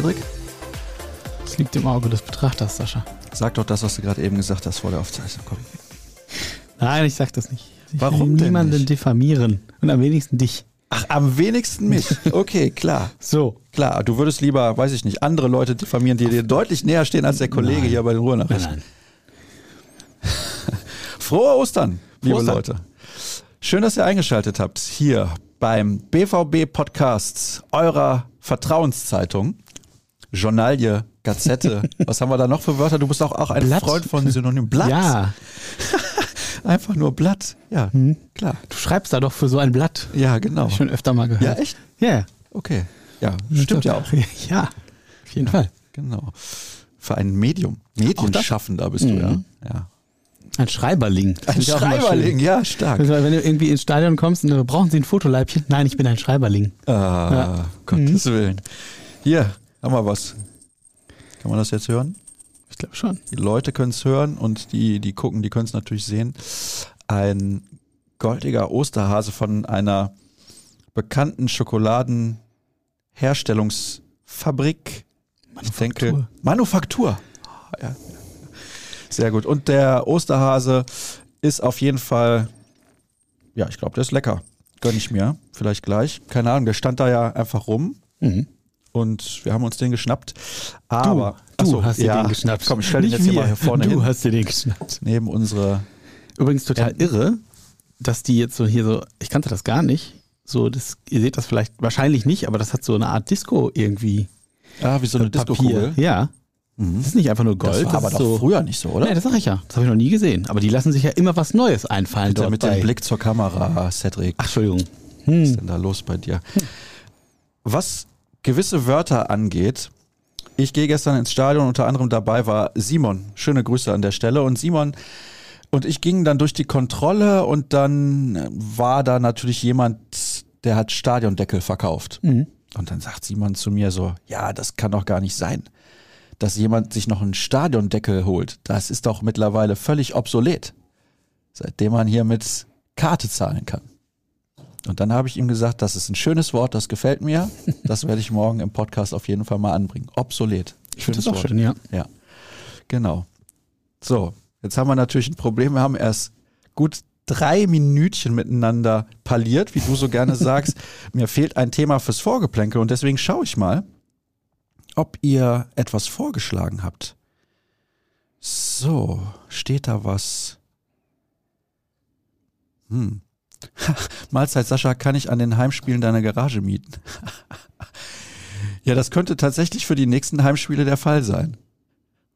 Cedric? Das liegt im Auge des Betrachters, Sascha. Sag doch das, was du gerade eben gesagt hast vor der Aufzeichnung. Komm. Nein, ich sag das nicht. Ich Warum will denn niemanden nicht? diffamieren. Und am wenigsten dich. Ach, am wenigsten mich. Okay, klar. So. Klar, du würdest lieber, weiß ich nicht, andere Leute diffamieren, die dir deutlich näher stehen als der Kollege Nein. hier bei den Nein, Ruhrnachrichten. nein. Frohe Ostern, liebe Ostern. Leute. Schön, dass ihr eingeschaltet habt hier beim BVB Podcast eurer Vertrauenszeitung. Journalie, Gazette. Was haben wir da noch für Wörter? Du bist auch, auch ein Blatt. Freund von Synonym. Blatt. Ja, Einfach nur Blatt. Ja, klar. du schreibst da doch für so ein Blatt. Ja, genau. Hab ich schon öfter mal gehört. Ja, echt? Ja. Okay. Ja, stimmt ja auch. Ja, auf jeden Fall. Genau. Für ein Medium. Medienschaffender bist du, ja. ja. Ein Schreiberling. Das Ein. Schreiberling, ja, stark. Also, wenn du irgendwie ins Stadion kommst und dann brauchen sie ein Fotoleibchen. Nein, ich bin ein Schreiberling. Ah, Ja. Gottes Willen. Hier, haben wir was. Kann man das jetzt hören? Ich glaube schon. Die Leute können es hören und die, die gucken, die können es natürlich sehen. Ein goldiger Osterhase von einer bekannten Schokoladenherstellungsfabrik. Ich denke, Manufaktur. Ah, Ja. Sehr gut. Und der Osterhase ist auf jeden Fall, ja, ich glaube, der ist lecker. Gönn ich mir. Vielleicht gleich. Keine Ahnung, der stand da ja einfach rum Mhm. Und wir haben uns den geschnappt. Aber, du so, hast dir ja, den geschnappt. Komm, ich stelle den jetzt hier mal hier vorne Du hin, hast dir den geschnappt. neben unsere. Übrigens total Ja. irre, dass die jetzt so hier so, ich kannte das gar nicht. So, das, ihr seht das vielleicht wahrscheinlich nicht, aber das hat so eine Art Disco irgendwie. Ah, wie so eine Disco-Kugel. Ja. Mhm. Das ist nicht einfach nur Gold. Das war aber ist doch so, früher nicht so, oder? Nee, das sag ich ja. Das habe ich noch nie gesehen. Aber die lassen sich ja immer was Neues einfallen Bitte dort mit bei. dem Blick zur Kamera, Cedric. Ach, Entschuldigung. Was Hm. ist denn da los bei dir? Was gewisse Wörter angeht, ich gehe gestern ins Stadion, unter anderem dabei war Simon. Schöne Grüße an der Stelle. Und Simon und ich gingen dann durch die Kontrolle und dann war da natürlich jemand, der hat Stadiondeckel verkauft. Mhm. Und dann sagt Simon zu mir so, ja, das kann doch gar nicht sein, dass jemand sich noch einen Stadiondeckel holt. Das ist doch mittlerweile völlig obsolet, seitdem man hier mit Karte zahlen kann. Und dann habe ich ihm gesagt, das ist ein schönes Wort, das gefällt mir. Das werde ich morgen im Podcast auf jeden Fall mal anbringen. Obsolet. Das auch schön, ja. Ja, genau. So, jetzt haben wir natürlich ein Problem. Wir haben erst gut drei Minütchen miteinander parliert, wie du so gerne sagst. Mir fehlt ein Thema fürs Vorgeplänkel und deswegen schaue ich mal, ob ihr etwas vorgeschlagen habt. So, steht da was? Hm. Mahlzeit Sascha, kann ich an den Heimspielen deiner Garage mieten? ja, das könnte tatsächlich für die nächsten Heimspiele der Fall sein.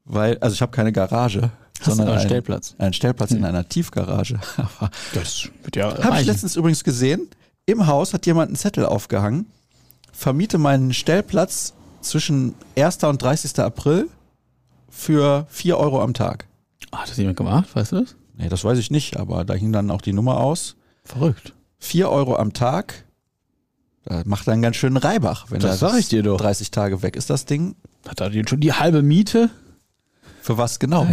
Weil, also ich habe keine Garage, Hast sondern einen einen Stellplatz? Einen Stellplatz in einer Tiefgarage. Aber Das wird ja habe ich letztens übrigens gesehen. Im Haus hat jemand einen Zettel aufgehangen. Vermiete meinen Stellplatz zwischen 1. und 30. April für 4 Euro am Tag. Hat das jemand gemacht, weißt du das? Nee, das weiß ich nicht, aber da hing dann auch die Nummer aus. Verrückt. 4 Euro am Tag. Da macht dann ganz schön Reibach, wenn Das er sag ich dir doch. 30 Tage weg ist, das Ding. Hat er schon die halbe Miete? Für was genau?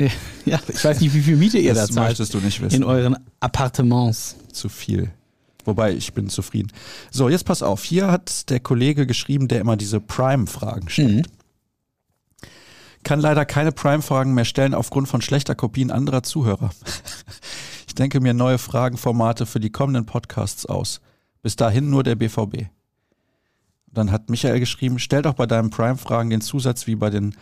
Ja, ich weiß nicht, wie viel Miete ihr da das zahlt möchtest du nicht in wissen. euren Appartements. Zu viel. Wobei, ich bin zufrieden. So, jetzt pass auf. Hier hat der Kollege geschrieben, der immer diese Prime-Fragen stellt. Kann leider keine Prime-Fragen mehr stellen aufgrund von schlechter Kopien anderer Zuhörer. Ich denke mir neue Fragenformate für die kommenden Podcasts aus. Bis dahin nur der BVB. Dann hat Michael geschrieben, stell doch bei deinen Prime-Fragen den Zusatz wie bei den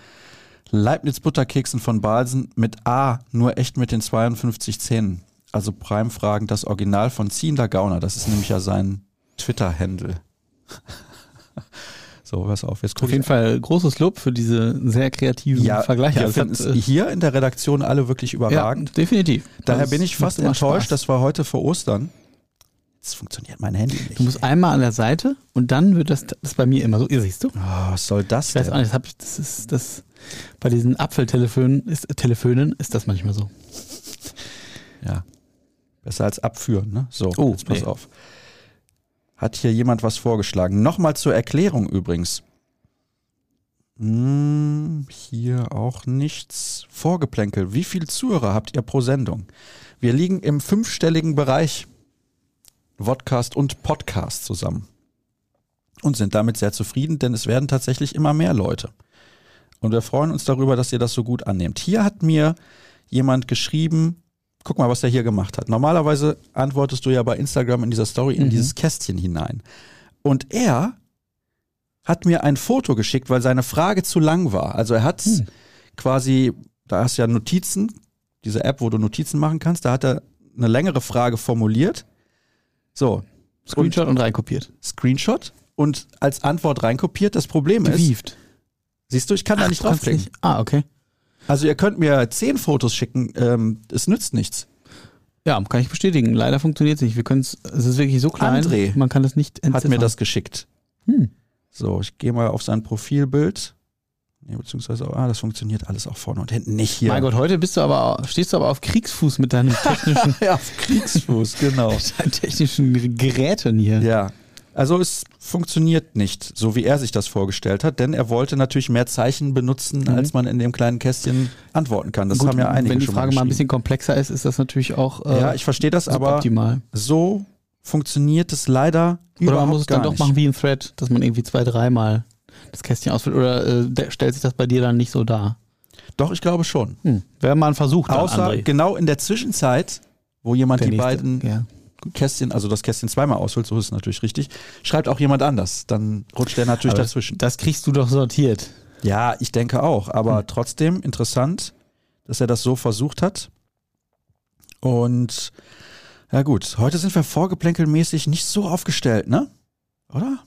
Leibniz-Butterkeksen von Balsen mit A, nur echt mit den 52 Zähnen. Also Prime-Fragen, das Original von Ziehender Gauner. Das ist nämlich ja sein Twitter-Handle. so, pass auf. Jetzt Auf jeden. Fall großes Lob für diese sehr kreativen Ja, Vergleiche. wir Also finden es äh, hier in der Redaktion alle wirklich ja, überragend. definitiv. Daher Also bin ich fast enttäuscht, Spaß. das war heute vor Ostern. Jetzt funktioniert mein Handy nicht. Du musst einmal an der Seite und dann wird das, das bei mir immer so. Ihr siehst du? Oh, was soll das Ich weiß denn? auch nicht, das, ich, das ist das bei diesen Apfeltelefonen ist, Telefönen ist das manchmal so. Ja. Besser als abführen, ne? So, Oh, jetzt pass nee. auf. Hat hier jemand was vorgeschlagen? Nochmal zur Erklärung übrigens. Hm, hier auch nichts. Vorgeplänkel. Wie viele Zuhörer habt ihr pro Sendung? Wir liegen im fünfstelligen Bereich. Vodcast und Podcast zusammen. und sind damit sehr zufrieden, denn es werden tatsächlich immer mehr Leute. Und wir freuen uns darüber, dass ihr das so gut annehmt. Hier hat mir jemand geschrieben, guck mal, was er hier gemacht hat. Normalerweise antwortest du ja bei Instagram in dieser Story in Mhm. dieses Kästchen hinein. Und er hat mir ein Foto geschickt, weil seine Frage zu lang war. Also er hat Hm. quasi, da hast du ja Notizen, diese App, wo du Notizen machen kannst, da hat er eine längere Frage formuliert. So, Screenshot und reinkopiert. Screenshot und als Antwort reinkopiert. Das Problem ist, Gewieft. siehst du, ich kann da nicht draufklicken. Ah, okay. Also ihr könnt mir zehn Fotos schicken, ähm, es nützt nichts. Ja, kann ich bestätigen. Leider funktioniert es nicht. Wir können es, es ist wirklich so klein, André man kann das nicht Hat mir entziffern. das geschickt. Hm. So, ich gehe mal auf sein Profilbild. Nee, beziehungsweise, ah, das funktioniert alles auch vorne und hinten nicht hier. Mein Gott, heute bist du aber, stehst du aber auf Kriegsfuß mit deinen technischen, ja, auf Kriegsfuß, genau. deinen technischen Geräten hier. Ja. Also es funktioniert nicht, so wie er sich das vorgestellt hat, denn er wollte natürlich mehr Zeichen benutzen, Mhm. als man in dem kleinen Kästchen antworten kann. Das Gut, haben ja einige wenn die Frage mal ein geschrieben. bisschen komplexer ist, ist das natürlich auch äh, Ja, ich verstehe das, aber optimal. so funktioniert es leider Oder man muss es dann doch nicht. machen wie ein Thread, dass man irgendwie zwei, dreimal das Kästchen ausfüllt. Oder äh, stellt sich das bei dir dann nicht so dar? Doch, ich glaube schon. Hm. Wäre mal ein Versuch, Außer André. genau in der Zwischenzeit, wo jemand Der die nächste. beiden Ja. Kästchen, also das Kästchen zweimal ausfüllt, so ist es natürlich richtig, schreibt auch jemand anders. Dann rutscht der natürlich Aber dazwischen. Das kriegst du doch sortiert. Ja, ich denke auch, Hm. aber trotzdem interessant, dass er das so versucht hat. Und ja gut, heute sind wir vorgeplänkelmäßig nicht so aufgestellt, ne? Oder?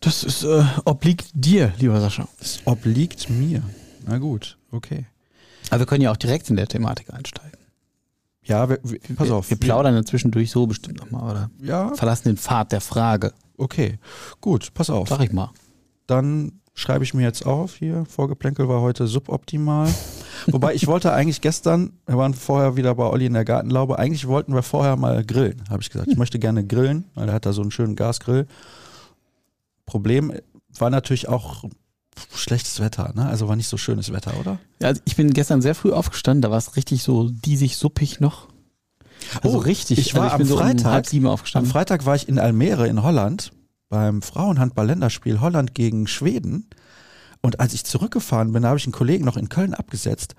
Das ist, äh, obliegt dir, lieber Sascha. Es obliegt mir. Na gut, okay. Aber wir können ja auch direkt in der Thematik einsteigen. Ja, wir, wir, pass wir, auf. Wir plaudern ja zwischendurch so bestimmt nochmal, oder? Ja, Verlassen den Pfad der Frage, okay. Gut, pass auf. sag ich mal. Dann schreibe ich mir jetzt auf hier. Vorgeplänkel war heute suboptimal. Wobei ich wollte eigentlich gestern, wir waren vorher wieder bei Olli in der Gartenlaube, eigentlich wollten wir vorher mal grillen, habe ich gesagt. Ich möchte gerne grillen, weil er hat da so einen schönen Gasgrill. Problem war natürlich auch schlechtes Wetter, ne? Also war nicht so schönes Wetter, oder? Ja, also ich bin gestern sehr früh aufgestanden, da war es richtig so diesig, suppig noch. Also Oh, richtig. ich war also ich am so Freitag- um Am. Freitag war ich in Almere in Holland beim Frauenhandball-Länderspiel Holland gegen Schweden. Und als ich zurückgefahren bin, da habe ich einen Kollegen noch in Köln abgesetzt.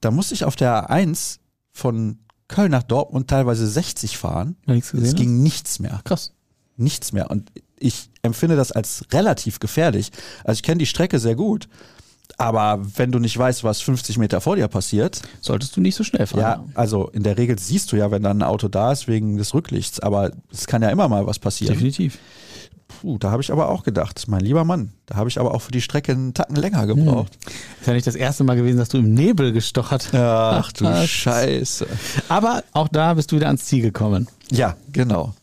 Da musste ich auf der A1 von Köln nach Dortmund teilweise 60 fahren. Wenn nichts Es gesehen ging nichts mehr. Krass. Nichts mehr. Und ich empfinde das als relativ gefährlich. Also ich kenne die Strecke sehr gut. Aber wenn du nicht weißt, was 50 Meter vor dir passiert, Solltest du nicht so schnell fahren. ja, also in der Regel siehst du ja, wenn dann ein Auto da ist, wegen des Rücklichts. Aber es kann ja immer mal was passieren. Definitiv. Puh, da habe ich aber auch gedacht, mein lieber Mann, da habe ich aber auch für die Strecke einen Tacken länger gebraucht. Ist ja nicht das erste Mal gewesen, dass du im Nebel gestochert Ach du? Scheiße. Aber auch da bist du wieder ans Ziel gekommen. Ja, genau.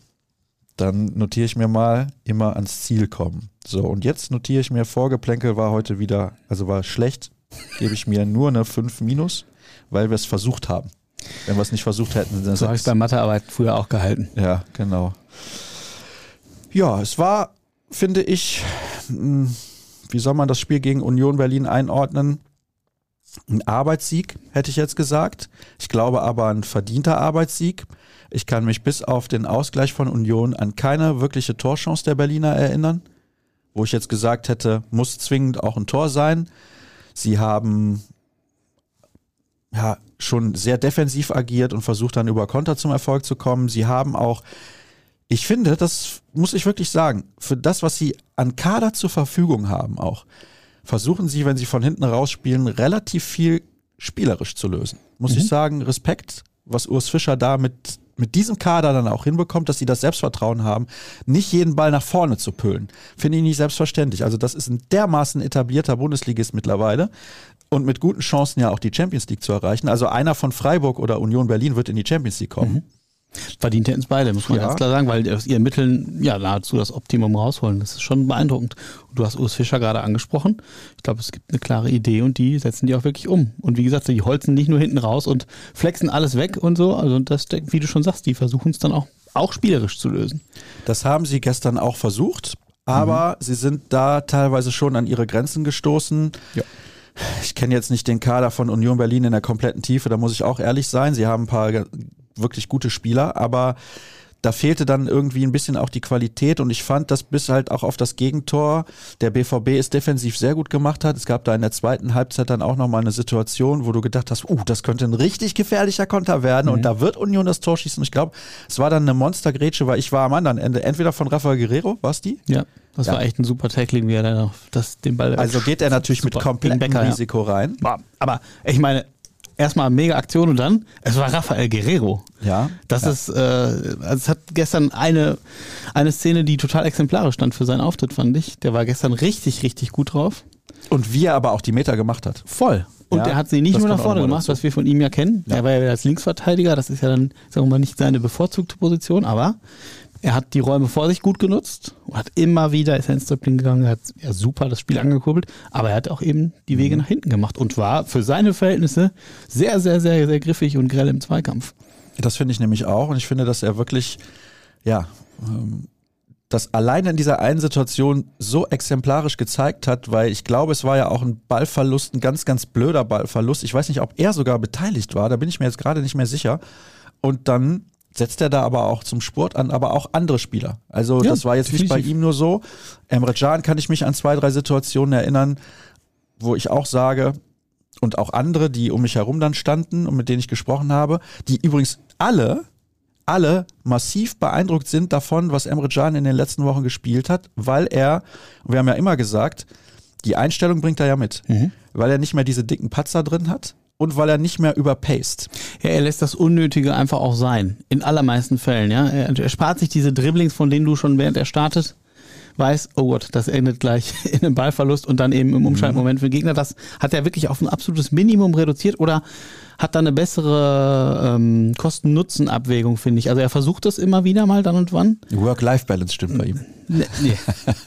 Dann notiere ich mir mal immer ans Ziel kommen. So, und jetzt notiere ich mir, Vorgeplänkel war heute wieder, also war schlecht, gebe ich mir nur eine 5 minus, weil wir es versucht haben. Wenn wir es nicht versucht hätten, dann So habe ich bei Mathearbeiten früher auch gehalten. Ja, genau. Ja, es war, finde ich, mh, wie soll man das Spiel gegen Union Berlin einordnen? Ein Arbeitssieg, hätte ich jetzt gesagt. Ich glaube aber ein verdienter Arbeitssieg. Ich kann mich bis auf den Ausgleich von Union an keine wirkliche Torchance der Berliner erinnern, wo ich jetzt gesagt hätte, muss zwingend auch ein Tor sein. Sie haben ja schon sehr defensiv agiert und versucht dann über Konter zum Erfolg zu kommen. Sie haben auch, ich finde, das muss ich wirklich sagen, für das, was sie an Kader zur Verfügung haben, auch versuchen sie, wenn sie von hinten rausspielen, relativ viel spielerisch zu lösen. Muss ich sagen, Respekt, was Urs Fischer da mit, mit diesem Kader dann auch hinbekommt, dass sie das Selbstvertrauen haben, nicht jeden Ball nach vorne zu pölen. Finde ich nicht selbstverständlich. Also das ist ein dermaßen etablierter Bundesligist mittlerweile und mit guten Chancen ja auch die Champions League zu erreichen. Also einer von Freiburg oder Union Berlin wird in die Champions League kommen. Verdient hätten es beide, muss man Ja. ganz klar sagen, weil aus ihren Mitteln ja nahezu das Optimum rausholen. Das ist schon beeindruckend. Und du hast Urs Fischer gerade angesprochen. Ich glaube, es gibt eine klare Idee und die setzen die auch wirklich um. Und wie gesagt, die holzen nicht nur hinten raus und flexen alles weg und so. Also das, wie du schon sagst, die versuchen es dann auch, auch spielerisch zu lösen. Das haben sie gestern auch versucht, aber sie sind da teilweise schon an ihre Grenzen gestoßen. Ja. Ich kenne jetzt nicht den Kader von Union Berlin in der kompletten Tiefe, da muss ich auch ehrlich sein. Sie haben ein paar wirklich gute Spieler, aber da fehlte dann irgendwie ein bisschen auch die Qualität und ich fand, dass bis halt auch auf das Gegentor der BVB es defensiv sehr gut gemacht hat. Es gab da in der zweiten Halbzeit dann auch nochmal eine Situation, wo du gedacht hast, uh, das könnte ein richtig gefährlicher Konter werden mhm. und da wird Union das Tor schießen. Ich glaube, es war dann eine Monstergrätsche, weil ich war am anderen Ende, entweder von Rafael Guerrero, war es die? Ja. Das ja. war echt ein super Tackling, wie er dann noch das, den Ball. Also geht er natürlich mit komplettem Becker, Risiko ja. rein. Aber ich meine, erstmal mega Aktion und dann, es war Rafael Guerrero. Ja. Das ja. ist, äh, also es hat gestern eine, eine Szene, die total exemplarisch stand für seinen Auftritt, fand ich. Der war gestern richtig, richtig gut drauf. Und wie er aber auch die Meter gemacht hat. Voll. Und ja, er hat sie nicht nur nach vorne gemacht, dazu. was wir von ihm ja kennen. Ja. Er war ja als Linksverteidiger, das ist ja dann, sagen wir mal, nicht seine bevorzugte Position, aber er hat die Räume vor sich gut genutzt und hat immer wieder, ist er ins Dribbling gegangen, hat ja super das Spiel angekurbelt, aber er hat auch eben die Wege mhm. nach hinten gemacht und war für seine Verhältnisse sehr, sehr, sehr, sehr griffig und grell im Zweikampf. Das finde ich nämlich auch und ich finde, dass er wirklich, ja, ähm, das alleine in dieser einen Situation so exemplarisch gezeigt hat, weil ich glaube, es war ja auch ein Ballverlust, ein ganz, ganz blöder Ballverlust. Ich weiß nicht, ob er sogar beteiligt war, da bin ich mir jetzt gerade nicht mehr sicher. Und dann setzt er da aber auch zum Sport an, aber auch andere Spieler. Also ja, das war jetzt definitiv. nicht bei ihm nur so. Emre Can kann ich mich an zwei, drei Situationen erinnern, wo ich auch sage, und auch andere, die um mich herum dann standen und mit denen ich gesprochen habe, die übrigens alle, alle massiv beeindruckt sind davon, was Emre Can in den letzten Wochen gespielt hat, weil er, wir haben ja immer gesagt, die Einstellung bringt er ja mit, mhm. weil er nicht mehr diese dicken Patzer drin hat, und weil er nicht mehr überpaced. Ja, er lässt das Unnötige einfach auch sein. In allermeisten Fällen, ja. Er, er spart sich diese Dribblings, von denen du schon während er startet weiß, oh Gott, das endet gleich in einem Ballverlust und dann eben im Umschaltmoment für den Gegner. Das hat er wirklich auf ein absolutes Minimum reduziert oder hat da eine bessere ähm, Kosten-Nutzen-Abwägung, finde ich. Also er versucht das immer wieder mal dann und wann. Work-Life-Balance stimmt bei ihm. Nee, nee.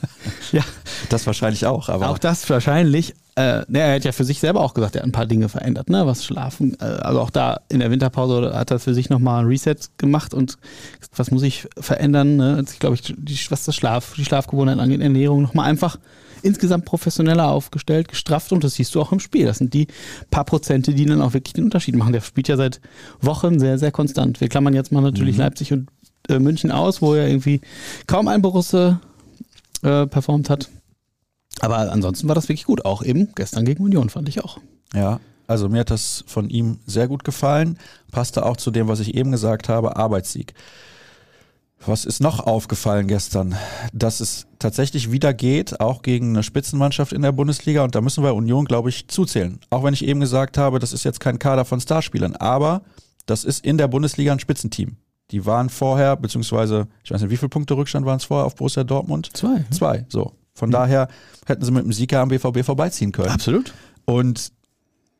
ja. Das wahrscheinlich auch, aber. Auch das wahrscheinlich. Äh, ne, er hat ja für sich selber auch gesagt, er hat ein paar Dinge verändert, ne? Was Schlafen, äh, also auch da in der Winterpause hat er für sich nochmal ein Reset gemacht und was muss ich verändern, ne? Ich glaube, die, was das Schlaf, die Schlafgewohnheiten angeht, Ernährung, nochmal einfach insgesamt professioneller aufgestellt, gestrafft und das siehst du auch im Spiel. Das sind die paar Prozente, die dann auch wirklich den Unterschied machen. Der spielt ja seit Wochen sehr, sehr konstant. Wir klammern jetzt mal natürlich mhm. Leipzig und äh, München aus, wo er irgendwie kaum ein Borusse äh, performt hat. Aber ansonsten war das wirklich gut. Auch eben gestern gegen Union fand ich auch. Ja, also mir hat das von ihm sehr gut gefallen. Passte auch zu dem, was ich eben gesagt habe, Arbeitssieg. Was ist noch aufgefallen gestern? Dass es tatsächlich wieder geht, auch gegen eine Spitzenmannschaft in der Bundesliga. Und da müssen wir Union, glaube ich, zuzählen. Auch wenn ich eben gesagt habe, das ist jetzt kein Kader von Starspielern. Aber das ist in der Bundesliga ein Spitzenteam. Die waren vorher, beziehungsweise, ich weiß nicht, wie viele Punkte Rückstand waren es vorher auf Borussia Dortmund? Zwei. Zwei, so. Von mhm. daher hätten sie mit dem Sieger am BVB vorbeiziehen können. Absolut. Und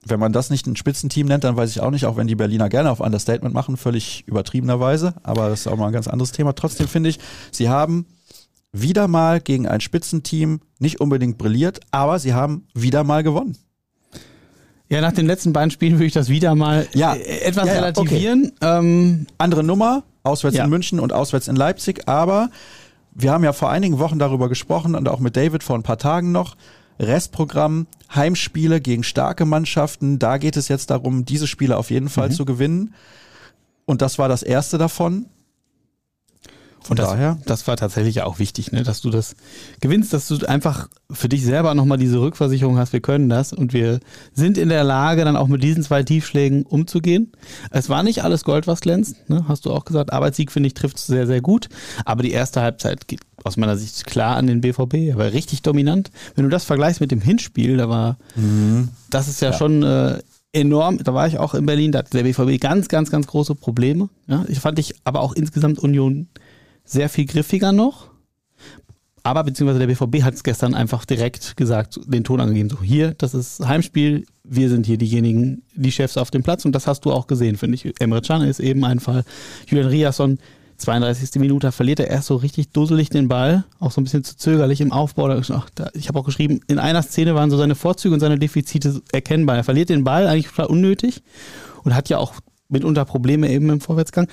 wenn man das nicht ein Spitzenteam nennt, dann weiß ich auch nicht, auch wenn die Berliner gerne auf Understatement machen, völlig übertriebenerweise, aber das ist auch mal ein ganz anderes Thema. Trotzdem finde ich, sie haben wieder mal gegen ein Spitzenteam nicht unbedingt brilliert, aber sie haben wieder mal gewonnen. Ja, nach den letzten beiden Spielen würde ich das wieder mal ja. Äh, etwas ja, ja, relativieren. Okay. Ähm, Andere Nummer, auswärts in München und auswärts in Leipzig, aber wir haben ja vor einigen Wochen darüber gesprochen und auch mit David vor ein paar Tagen noch. Restprogramm, Heimspiele gegen starke Mannschaften. Da geht es jetzt darum, diese Spiele auf jeden Fall mhm. zu gewinnen. Und das war das erste davon. Von das, daher. Das war tatsächlich auch wichtig, ne? dass du das gewinnst, dass du einfach für dich selber nochmal diese Rückversicherung hast, wir können das und wir sind in der Lage, dann auch mit diesen zwei Tiefschlägen umzugehen. Es war nicht alles Gold, was glänzt, ne? hast du auch gesagt. Arbeitssieg, finde ich, trifft es sehr, sehr gut. Aber die erste Halbzeit geht aus meiner Sicht klar an den BVB. Er war richtig dominant. Wenn du das vergleichst mit dem Hinspiel, da war, mhm. das ist ja, ja. schon äh, enorm. Da war ich auch in Berlin, da hatte der BVB ganz, ganz, ganz große Probleme. Ja? Ich fand ich aber auch insgesamt Union sehr viel griffiger noch. Aber beziehungsweise der BVB hat es gestern einfach direkt gesagt, den Ton angegeben, so hier, das ist Heimspiel, wir sind hier diejenigen, die Chefs auf dem Platz und das hast du auch gesehen, finde ich. Emre Can ist eben ein Fall. Julian Riasson, 32. Minute, verliert er erst so richtig dusselig den Ball, auch so ein bisschen zu zögerlich im Aufbau. Ich habe auch geschrieben, in einer Szene waren so seine Vorzüge und seine Defizite erkennbar. Er verliert den Ball eigentlich unnötig und hat ja auch mitunter Probleme eben im Vorwärtsgang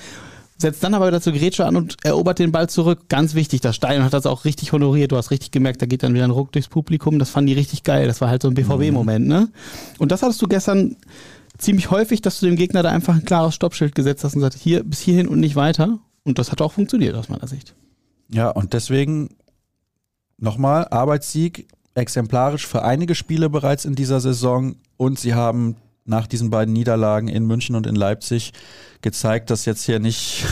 setzt dann aber zur Grätsche an und erobert den Ball zurück. Ganz wichtig, das Stein hat das auch richtig honoriert. Du hast richtig gemerkt, da geht dann wieder ein Ruck durchs Publikum. Das fanden die richtig geil. Das war halt so ein BVB-Moment, ne? Und das hattest du gestern ziemlich häufig, dass du dem Gegner da einfach ein klares Stoppschild gesetzt hast und gesagt, hier bis hierhin und nicht weiter. Und das hat auch funktioniert aus meiner Sicht. Ja, und deswegen nochmal, Arbeitssieg exemplarisch für einige Spiele bereits in dieser Saison und sie haben nach diesen beiden Niederlagen in München und in Leipzig gezeigt, dass jetzt hier nicht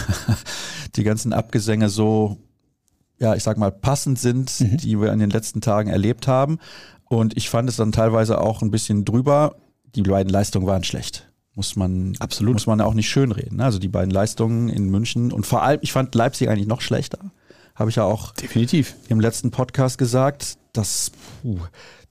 die ganzen Abgesänge so, ja, ich sag mal, passend sind, mhm. die wir in den letzten Tagen erlebt haben. Und ich fand es dann teilweise auch ein bisschen drüber. Die beiden Leistungen waren schlecht. Muss man, Absolut. muss man auch nicht schönreden. Ne? Also die beiden Leistungen in München und vor allem, ich fand Leipzig eigentlich noch schlechter. Habe ich ja auch definitiv im letzten Podcast gesagt. Das, puh,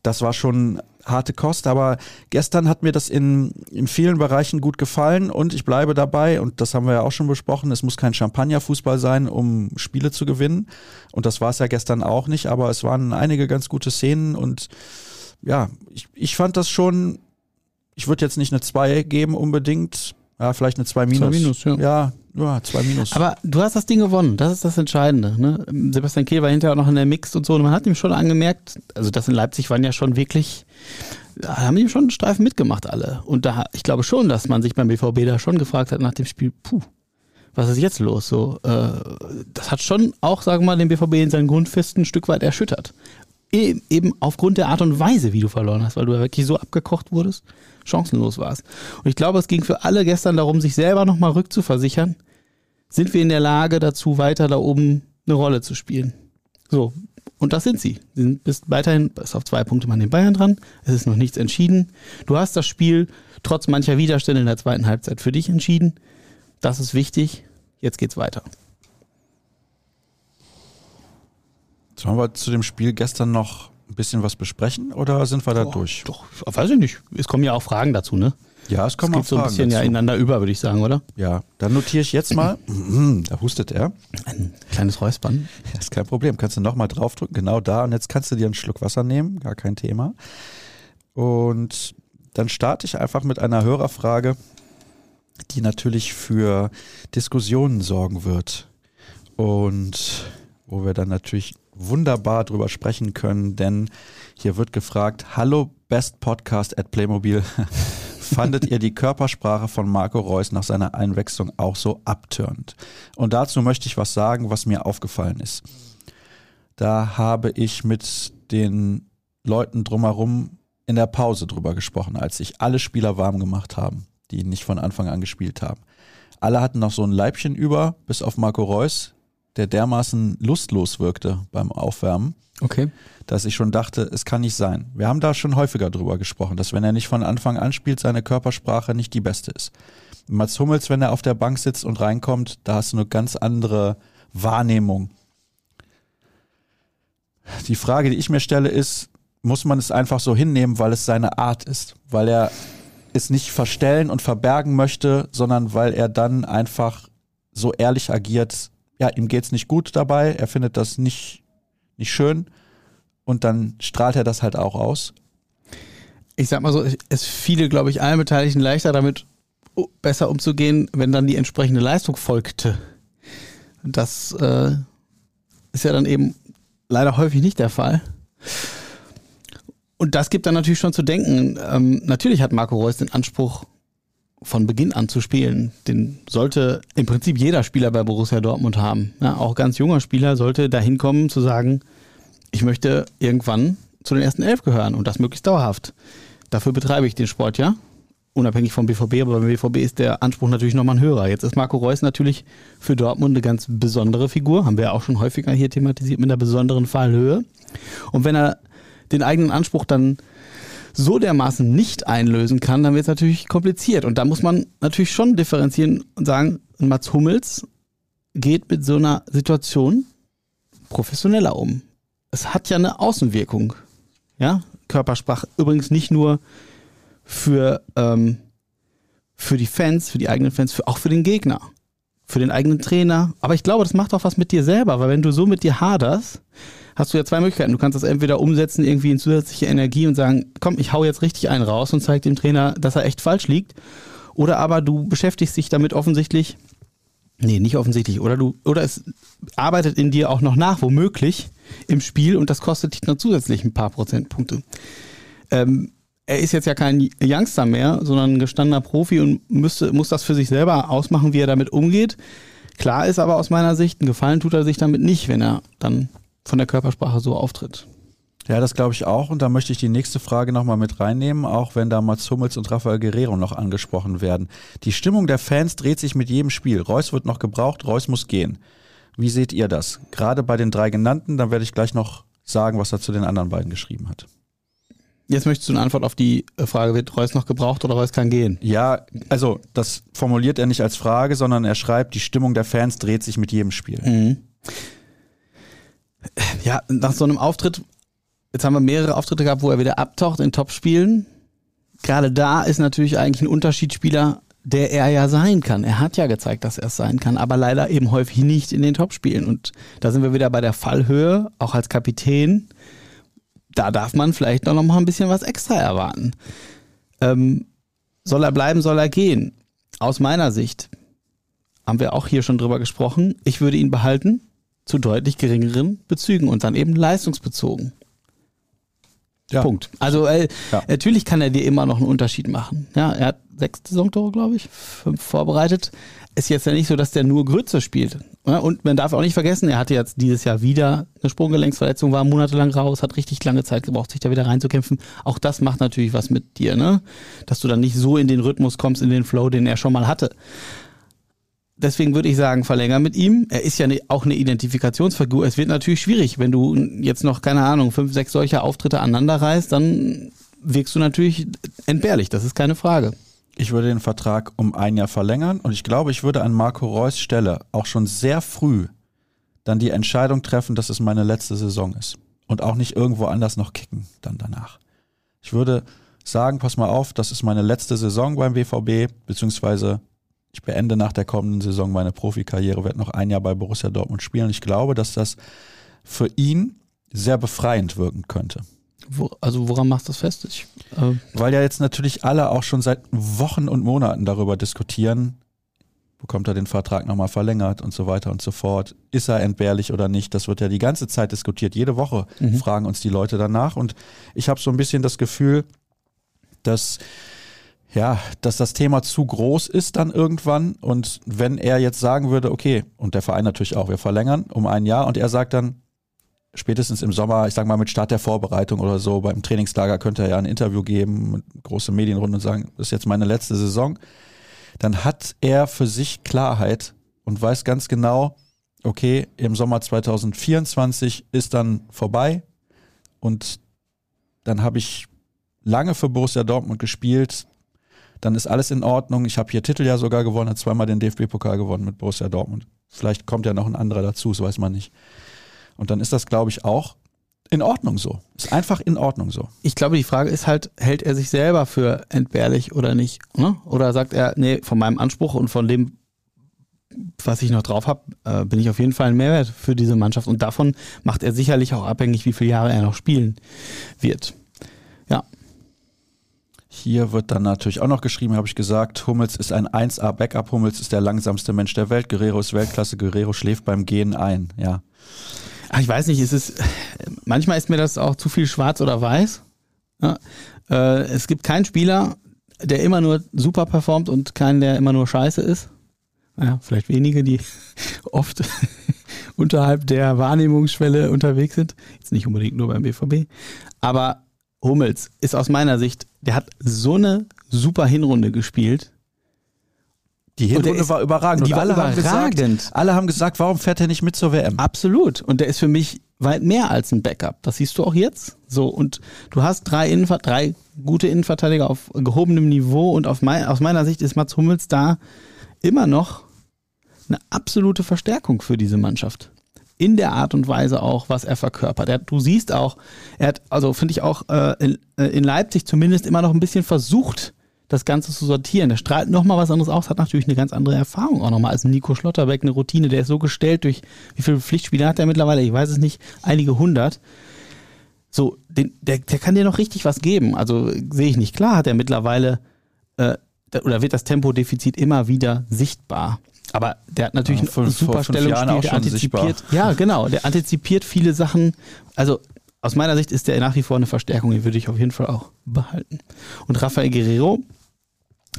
das war schon harte Kost, aber gestern hat mir das in, in vielen Bereichen gut gefallen und ich bleibe dabei und das haben wir ja auch schon besprochen, es muss kein Champagnerfußball sein, um Spiele zu gewinnen und das war es ja gestern auch nicht, aber es waren einige ganz gute Szenen und ja, ich, ich fand das schon, ich würde jetzt nicht eine 2 geben unbedingt, ja, vielleicht eine 2 minus. 2 minus, ja. Ja, ja, zwei Minus. Aber du hast das Ding gewonnen, das ist das Entscheidende. Ne? Sebastian Kehl war hinterher auch noch in der Mixed und so und man hat ihm schon angemerkt, also das in Leipzig waren ja schon wirklich, da haben ihm schon einen Streifen mitgemacht alle. Und da, ich glaube schon, dass man sich beim BVB da schon gefragt hat nach dem Spiel, puh, was ist jetzt los? So, äh, das hat schon auch, sagen wir mal, den BVB in seinen Grundfesten ein Stück weit erschüttert. E eben aufgrund der Art und Weise, wie du verloren hast, weil du ja wirklich so abgekocht wurdest, chancenlos warst. Und ich glaube, es ging für alle gestern darum, sich selber nochmal rückzuversichern, sind wir in der Lage dazu, weiter da oben eine Rolle zu spielen. So, und das sind sie. Sie sind bis weiterhin bis auf zwei Punkte an den Bayern dran. Es ist noch nichts entschieden. Du hast das Spiel trotz mancher Widerstände in der zweiten Halbzeit für dich entschieden. Das ist wichtig. Jetzt geht's weiter. Sollen wir zu dem Spiel gestern noch ein bisschen was besprechen oder sind wir da oh, durch? Doch, weiß ich nicht. Es kommen ja auch Fragen dazu, ne? Ja, es kommen es geht so ein bisschen dazu. ja ineinander über, würde ich sagen, oder? Ja, dann notiere ich jetzt mal. da hustet er. Ein kleines Räuspern. Ja, ist kein Problem. Kannst du nochmal draufdrücken, genau da. Und jetzt kannst du dir einen Schluck Wasser nehmen, gar kein Thema. Und dann starte ich einfach mit einer Hörerfrage, die natürlich für Diskussionen sorgen wird. Und wo wir dann natürlich wunderbar drüber sprechen können, denn hier wird gefragt, hallo Best Podcast at Playmobil. Fandet ihr die Körpersprache von Marco Reus nach seiner Einwechslung auch so abtörend? Und dazu möchte ich was sagen, was mir aufgefallen ist. Da habe ich mit den Leuten drumherum in der Pause drüber gesprochen, als sich alle Spieler warm gemacht haben, die nicht von Anfang an gespielt haben. Alle hatten noch so ein Leibchen über, bis auf Marco Reus, der dermaßen lustlos wirkte beim Aufwärmen. Okay. Dass ich schon dachte, es kann nicht sein. Wir haben da schon häufiger drüber gesprochen, dass wenn er nicht von Anfang an spielt, seine Körpersprache nicht die beste ist. Mats Hummels, wenn er auf der Bank sitzt und reinkommt, da hast du eine ganz andere Wahrnehmung. Die Frage, die ich mir stelle, ist, muss man es einfach so hinnehmen, weil es seine Art ist? Weil er es nicht verstellen und verbergen möchte, sondern weil er dann einfach so ehrlich agiert, ja, ihm geht's nicht gut dabei, er findet das nicht, nicht schön und dann strahlt er das halt auch aus. Ich sag mal so, es fiele, glaube ich, allen Beteiligten leichter damit besser umzugehen, wenn dann die entsprechende Leistung folgte. Das äh, ist ja dann eben leider häufig nicht der Fall. Und das gibt dann natürlich schon zu denken. Ähm, natürlich hat Marco Reus den Anspruch, von Beginn an zu spielen. Den sollte im Prinzip jeder Spieler bei Borussia Dortmund haben. Ja, auch ganz junger Spieler sollte dahin kommen zu sagen, ich möchte irgendwann zu den ersten elf gehören und das möglichst dauerhaft. Dafür betreibe ich den Sport ja. Unabhängig vom BVB, aber beim BVB ist der Anspruch natürlich nochmal ein höherer. Jetzt ist Marco Reus natürlich für Dortmund eine ganz besondere Figur. Haben wir ja auch schon häufiger hier thematisiert mit einer besonderen Fallhöhe. Und wenn er den eigenen Anspruch dann so dermaßen nicht einlösen kann, dann wird es natürlich kompliziert. Und da muss man natürlich schon differenzieren und sagen, Mats Hummels geht mit so einer Situation professioneller um. Es hat ja eine Außenwirkung. Ja, Körpersprache. Übrigens nicht nur für, ähm, für die Fans, für die eigenen Fans, für, auch für den Gegner, für den eigenen Trainer. Aber ich glaube, das macht auch was mit dir selber, weil wenn du so mit dir haderst, hast du ja zwei Möglichkeiten. Du kannst das entweder umsetzen irgendwie in zusätzliche Energie und sagen, komm, ich hau jetzt richtig einen raus und zeig dem Trainer, dass er echt falsch liegt. Oder aber du beschäftigst dich damit offensichtlich, nee, nicht offensichtlich, oder du, oder es arbeitet in dir auch noch nach, womöglich im Spiel und das kostet dich noch zusätzlich ein paar Prozentpunkte. Ähm, er ist jetzt ja kein Youngster mehr, sondern ein gestandener Profi und müsste, muss das für sich selber ausmachen, wie er damit umgeht. Klar ist aber aus meiner Sicht, einen Gefallen tut er sich damit nicht, wenn er dann von der Körpersprache so auftritt. Ja, das glaube ich auch. Und da möchte ich die nächste Frage nochmal mit reinnehmen, auch wenn da Mats Hummels und Rafael Guerrero noch angesprochen werden. Die Stimmung der Fans dreht sich mit jedem Spiel. Reus wird noch gebraucht, Reus muss gehen. Wie seht ihr das? Gerade bei den drei genannten, dann werde ich gleich noch sagen, was er zu den anderen beiden geschrieben hat. Jetzt möchtest du eine Antwort auf die äh, Frage, wird Reus noch gebraucht oder Reus kann gehen? Ja, also das formuliert er nicht als Frage, sondern er schreibt, die Stimmung der Fans dreht sich mit jedem Spiel. Mhm. Ja, nach so einem Auftritt, jetzt haben wir mehrere Auftritte gehabt, wo er wieder abtaucht in Topspielen. Gerade da ist natürlich eigentlich ein Unterschiedsspieler, der er ja sein kann. Er hat ja gezeigt, dass er es sein kann, aber leider eben häufig nicht in den Topspielen. Und da sind wir wieder bei der Fallhöhe, auch als Kapitän da darf man vielleicht noch mal ein bisschen was extra erwarten. Ähm, soll er bleiben, soll er gehen? Aus meiner Sicht haben wir auch hier schon drüber gesprochen. Ich würde ihn behalten zu deutlich geringeren Bezügen und dann eben leistungsbezogen. Ja. Punkt. Also äh, ja. natürlich kann er dir immer noch einen Unterschied machen. Ja, er hat sechs Saisontore, glaube ich, fünf vorbereitet ist jetzt ja nicht so, dass der nur Grütze spielt. Und man darf auch nicht vergessen, er hatte jetzt dieses Jahr wieder eine Sprunggelenksverletzung, war monatelang raus, hat richtig lange Zeit gebraucht, sich da wieder reinzukämpfen. Auch das macht natürlich was mit dir, ne? Dass du dann nicht so in den Rhythmus kommst, in den Flow, den er schon mal hatte. Deswegen würde ich sagen, verlänger mit ihm. Er ist ja ne, auch eine Identifikationsfigur. Es wird natürlich schwierig, wenn du jetzt noch, keine Ahnung, fünf, sechs solcher Auftritte aneinander reißt, dann wirkst du natürlich entbehrlich, das ist keine Frage. Ich würde den Vertrag um ein Jahr verlängern und ich glaube, ich würde an Marco Reus Stelle auch schon sehr früh dann die Entscheidung treffen, dass es meine letzte Saison ist und auch nicht irgendwo anders noch kicken dann danach. Ich würde sagen, pass mal auf, das ist meine letzte Saison beim BVB, beziehungsweise ich beende nach der kommenden Saison meine Profikarriere, werde noch ein Jahr bei Borussia Dortmund spielen. Ich glaube, dass das für ihn sehr befreiend wirken könnte. Wo, also woran machst du das fest? Ich, äh Weil ja jetzt natürlich alle auch schon seit Wochen und Monaten darüber diskutieren, bekommt er den Vertrag nochmal verlängert und so weiter und so fort. Ist er entbehrlich oder nicht? Das wird ja die ganze Zeit diskutiert. Jede Woche mhm. fragen uns die Leute danach. Und ich habe so ein bisschen das Gefühl, dass ja, dass das Thema zu groß ist dann irgendwann. Und wenn er jetzt sagen würde, okay, und der Verein natürlich auch, wir verlängern um ein Jahr und er sagt dann, spätestens im Sommer, ich sage mal mit Start der Vorbereitung oder so, beim Trainingslager könnte er ja ein Interview geben, große Medienrunde und sagen, das ist jetzt meine letzte Saison. Dann hat er für sich Klarheit und weiß ganz genau, okay, im Sommer 2024 ist dann vorbei und dann habe ich lange für Borussia Dortmund gespielt. Dann ist alles in Ordnung. Ich habe hier Titel ja sogar gewonnen, hat zweimal den DFB-Pokal gewonnen mit Borussia Dortmund. Vielleicht kommt ja noch ein anderer dazu, das weiß man nicht. Und dann ist das, glaube ich, auch in Ordnung so. Ist einfach in Ordnung so. Ich glaube, die Frage ist halt, hält er sich selber für entbehrlich oder nicht? Ne? Oder sagt er, nee, von meinem Anspruch und von dem, was ich noch drauf habe, äh, bin ich auf jeden Fall ein Mehrwert für diese Mannschaft. Und davon macht er sicherlich auch abhängig, wie viele Jahre er noch spielen wird. Ja. Hier wird dann natürlich auch noch geschrieben, habe ich gesagt, Hummels ist ein 1A-Backup. Hummels ist der langsamste Mensch der Welt. Guerrero ist Weltklasse. Guerrero schläft beim Gehen ein. Ja. Ach, ich weiß nicht, es ist, manchmal ist mir das auch zu viel schwarz oder weiß. Ja, äh, es gibt keinen Spieler, der immer nur super performt und keinen, der immer nur scheiße ist. Naja, vielleicht wenige, die oft unterhalb der Wahrnehmungsschwelle unterwegs sind. Jetzt nicht unbedingt nur beim BVB. Aber Hummels ist aus meiner Sicht, der hat so eine super Hinrunde gespielt. Die Hinrunde ist, war überragend. Die war alle überragend. Haben gesagt, alle haben gesagt, warum fährt er nicht mit zur WM? Absolut. Und der ist für mich weit mehr als ein Backup. Das siehst du auch jetzt. So, und du hast drei, Innenver drei gute Innenverteidiger auf gehobenem Niveau und auf mein, aus meiner Sicht ist Mats Hummels da immer noch eine absolute Verstärkung für diese Mannschaft. In der Art und Weise auch, was er verkörpert. Er, du siehst auch, er hat, also finde ich auch äh, in, äh, in Leipzig zumindest immer noch ein bisschen versucht, das Ganze zu sortieren. Der strahlt nochmal was anderes aus, hat natürlich eine ganz andere Erfahrung auch nochmal als Nico Schlotterbeck, eine Routine. Der ist so gestellt durch, wie viele Pflichtspiele hat er mittlerweile? Ich weiß es nicht, einige hundert. So, den, der, der kann dir noch richtig was geben. Also sehe ich nicht. Klar hat er mittlerweile, äh, oder wird das Tempodefizit immer wieder sichtbar. Aber der hat natürlich ja, ein super Stellungsspiel, der antizipiert. Sichtbar. Ja, genau, der antizipiert viele Sachen. Also aus meiner Sicht ist der nach wie vor eine Verstärkung, die würde ich auf jeden Fall auch behalten. Und Rafael Guerrero,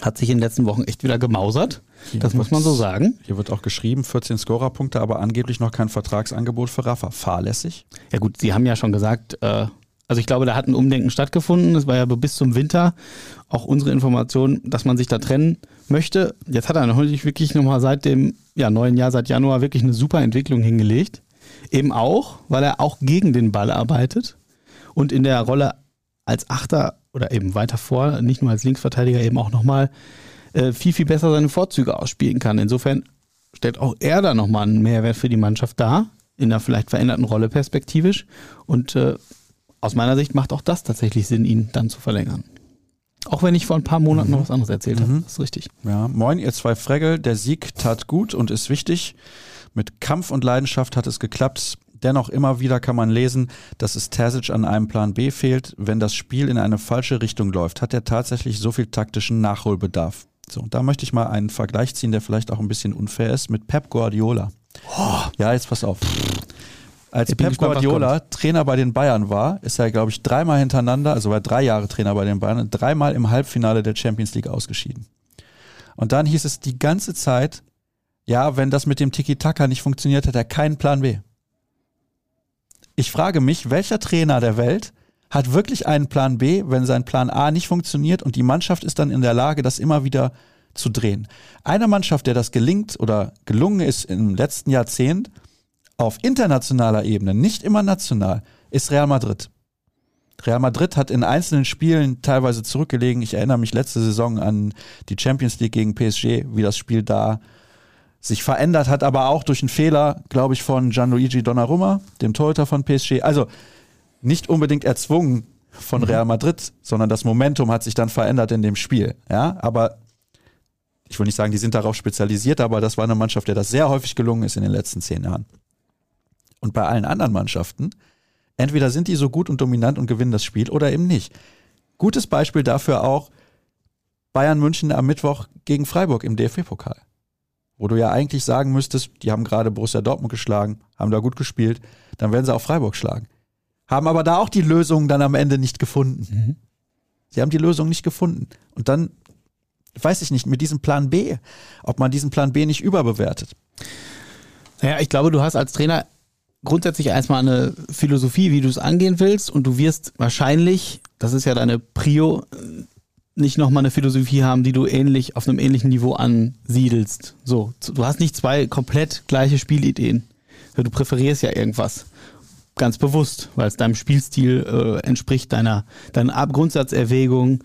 hat sich in den letzten Wochen echt wieder gemausert. Hier das muss man so sagen. Hier wird auch geschrieben, 14 Scorerpunkte, aber angeblich noch kein Vertragsangebot für Rafa. Fahrlässig. Ja gut, Sie haben ja schon gesagt, äh, also ich glaube, da hat ein Umdenken stattgefunden. Es war ja bis zum Winter auch unsere Information, dass man sich da trennen möchte. Jetzt hat er natürlich wirklich nochmal seit dem ja, neuen Jahr, seit Januar, wirklich eine super Entwicklung hingelegt. Eben auch, weil er auch gegen den Ball arbeitet und in der Rolle als Achter oder eben weiter vor, nicht nur als Linksverteidiger, eben auch nochmal äh, viel, viel besser seine Vorzüge ausspielen kann. Insofern stellt auch er da nochmal einen Mehrwert für die Mannschaft dar, in einer vielleicht veränderten Rolle perspektivisch. Und äh, aus meiner Sicht macht auch das tatsächlich Sinn, ihn dann zu verlängern. Auch wenn ich vor ein paar Monaten noch was anderes erzählt habe. Das ist richtig. Ja, moin, ihr zwei Fregel. Der Sieg tat gut und ist wichtig. Mit Kampf und Leidenschaft hat es geklappt. Dennoch immer wieder kann man lesen, dass es Terzic an einem Plan B fehlt. Wenn das Spiel in eine falsche Richtung läuft, hat er tatsächlich so viel taktischen Nachholbedarf. So, und da möchte ich mal einen Vergleich ziehen, der vielleicht auch ein bisschen unfair ist, mit Pep Guardiola. Ja, jetzt pass auf. Als Pep gespannt, Guardiola Trainer bei den Bayern war, ist er, glaube ich, dreimal hintereinander, also war drei Jahre Trainer bei den Bayern, dreimal im Halbfinale der Champions League ausgeschieden. Und dann hieß es die ganze Zeit, ja, wenn das mit dem Tiki-Taka nicht funktioniert, hat er keinen Plan B. Ich frage mich, welcher Trainer der Welt hat wirklich einen Plan B, wenn sein Plan A nicht funktioniert und die Mannschaft ist dann in der Lage, das immer wieder zu drehen. Eine Mannschaft, der das gelingt oder gelungen ist im letzten Jahrzehnt, auf internationaler Ebene, nicht immer national, ist Real Madrid. Real Madrid hat in einzelnen Spielen teilweise zurückgelegen. Ich erinnere mich letzte Saison an die Champions League gegen PSG, wie das Spiel da sich verändert hat, aber auch durch einen Fehler, glaube ich, von Gianluigi Donnarumma, dem Torhüter von PSG. Also nicht unbedingt erzwungen von Real Madrid, sondern das Momentum hat sich dann verändert in dem Spiel. Ja, aber ich will nicht sagen, die sind darauf spezialisiert, aber das war eine Mannschaft, der das sehr häufig gelungen ist in den letzten zehn Jahren. Und bei allen anderen Mannschaften, entweder sind die so gut und dominant und gewinnen das Spiel oder eben nicht. Gutes Beispiel dafür auch Bayern München am Mittwoch gegen Freiburg im DFB-Pokal. Wo du ja eigentlich sagen müsstest, die haben gerade Borussia Dortmund geschlagen, haben da gut gespielt, dann werden sie auch Freiburg schlagen. Haben aber da auch die Lösung dann am Ende nicht gefunden. Sie haben die Lösung nicht gefunden. Und dann weiß ich nicht, mit diesem Plan B, ob man diesen Plan B nicht überbewertet. Naja, ich glaube, du hast als Trainer grundsätzlich erstmal eine Philosophie, wie du es angehen willst und du wirst wahrscheinlich, das ist ja deine Prio, nicht nochmal eine Philosophie haben, die du ähnlich auf einem ähnlichen Niveau ansiedelst. So, du hast nicht zwei komplett gleiche Spielideen. Du präferierst ja irgendwas. Ganz bewusst, weil es deinem Spielstil äh, entspricht, deiner, deiner Grundsatzerwägung.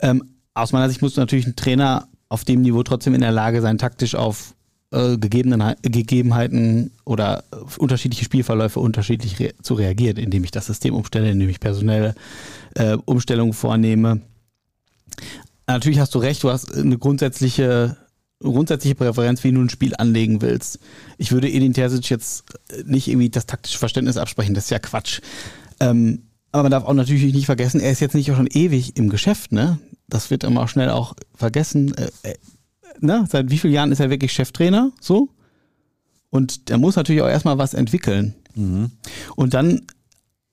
Ähm, aus meiner Sicht musst du natürlich ein Trainer auf dem Niveau trotzdem in der Lage sein, taktisch auf äh, Gegebenen, Gegebenheiten oder äh, unterschiedliche Spielverläufe unterschiedlich rea zu reagieren, indem ich das System umstelle, indem ich personelle äh, Umstellungen vornehme. Natürlich hast du recht, du hast eine grundsätzliche, grundsätzliche Präferenz, wie du ein Spiel anlegen willst. Ich würde Edin Terzic jetzt nicht irgendwie das taktische Verständnis absprechen, das ist ja Quatsch. Ähm, aber man darf auch natürlich nicht vergessen, er ist jetzt nicht auch schon ewig im Geschäft, ne? Das wird immer auch schnell auch vergessen. Ne? Seit wie vielen Jahren ist er wirklich Cheftrainer? So? Und der muss natürlich auch erstmal was entwickeln. Und dann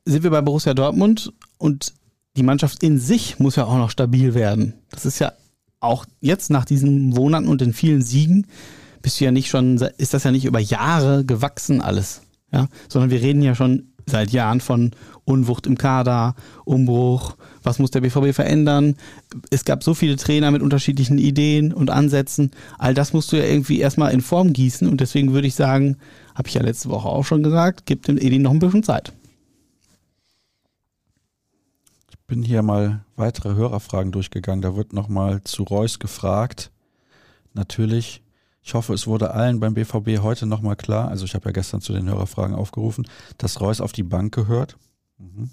sind wir bei Borussia Dortmund und die Mannschaft in sich muss ja auch noch stabil werden. Das ist ja auch jetzt nach diesen Monaten und den vielen Siegen bist du ja nicht schon, ist das ja nicht über Jahre gewachsen alles. Ja? Sondern wir reden ja schon seit Jahren von Unwucht im Kader, Umbruch, was muss der BVB verändern. Es gab so viele Trainer mit unterschiedlichen Ideen und Ansätzen. All das musst du ja irgendwie erstmal in Form gießen und deswegen würde ich sagen, habe ich ja letzte Woche auch schon gesagt, gibt dem Edi noch ein bisschen Zeit. bin hier mal weitere Hörerfragen durchgegangen. Da wird nochmal zu Reus gefragt. Natürlich. Ich hoffe, es wurde allen beim BVB heute nochmal klar, also ich habe ja gestern zu den Hörerfragen aufgerufen, dass Reus auf die Bank gehört. Mhm.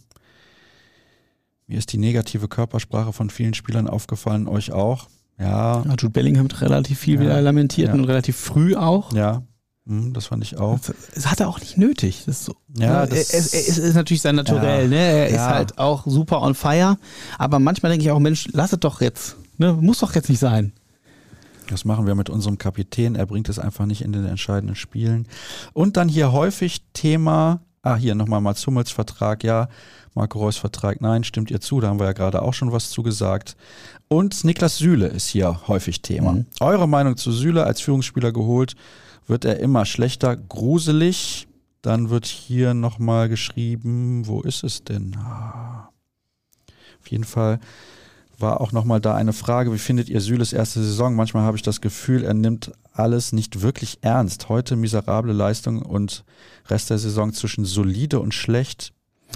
Mir ist die negative Körpersprache von vielen Spielern aufgefallen, euch auch. Ja, Ja, Jude Bellingham hat relativ viel Ja. wieder lamentiert Ja. und relativ früh auch. ja, mhm, das fand ich auch. Das hat er auch nicht nötig. Das ist so. Ja, er, das- er, er ist, ist natürlich sein Naturell, Ja. ne? Er ist Ja. halt auch super on fire. Aber manchmal denke ich auch, Mensch, lass es doch jetzt. Ne? Muss doch jetzt nicht sein. Das machen wir mit unserem Kapitän. Er bringt es einfach nicht in den entscheidenden Spielen. Und dann hier häufig Thema Ah, hier nochmal Mats Hummels Vertrag, ja. Marco Reus Vertrag, nein, stimmt ihr zu, da haben wir ja gerade auch schon was zugesagt. Und Niklas Süle ist hier häufig Thema. Mhm. Eure Meinung zu Süle als Führungsspieler geholt, wird er immer schlechter, gruselig. Dann wird hier nochmal geschrieben, wo ist es denn? Ah. Auf jeden Fall war auch nochmal da eine Frage, wie findet ihr Süles erste Saison? Manchmal habe ich das Gefühl, er nimmt alles nicht wirklich ernst. Heute miserable Leistung und Rest der Saison zwischen solide und schlecht.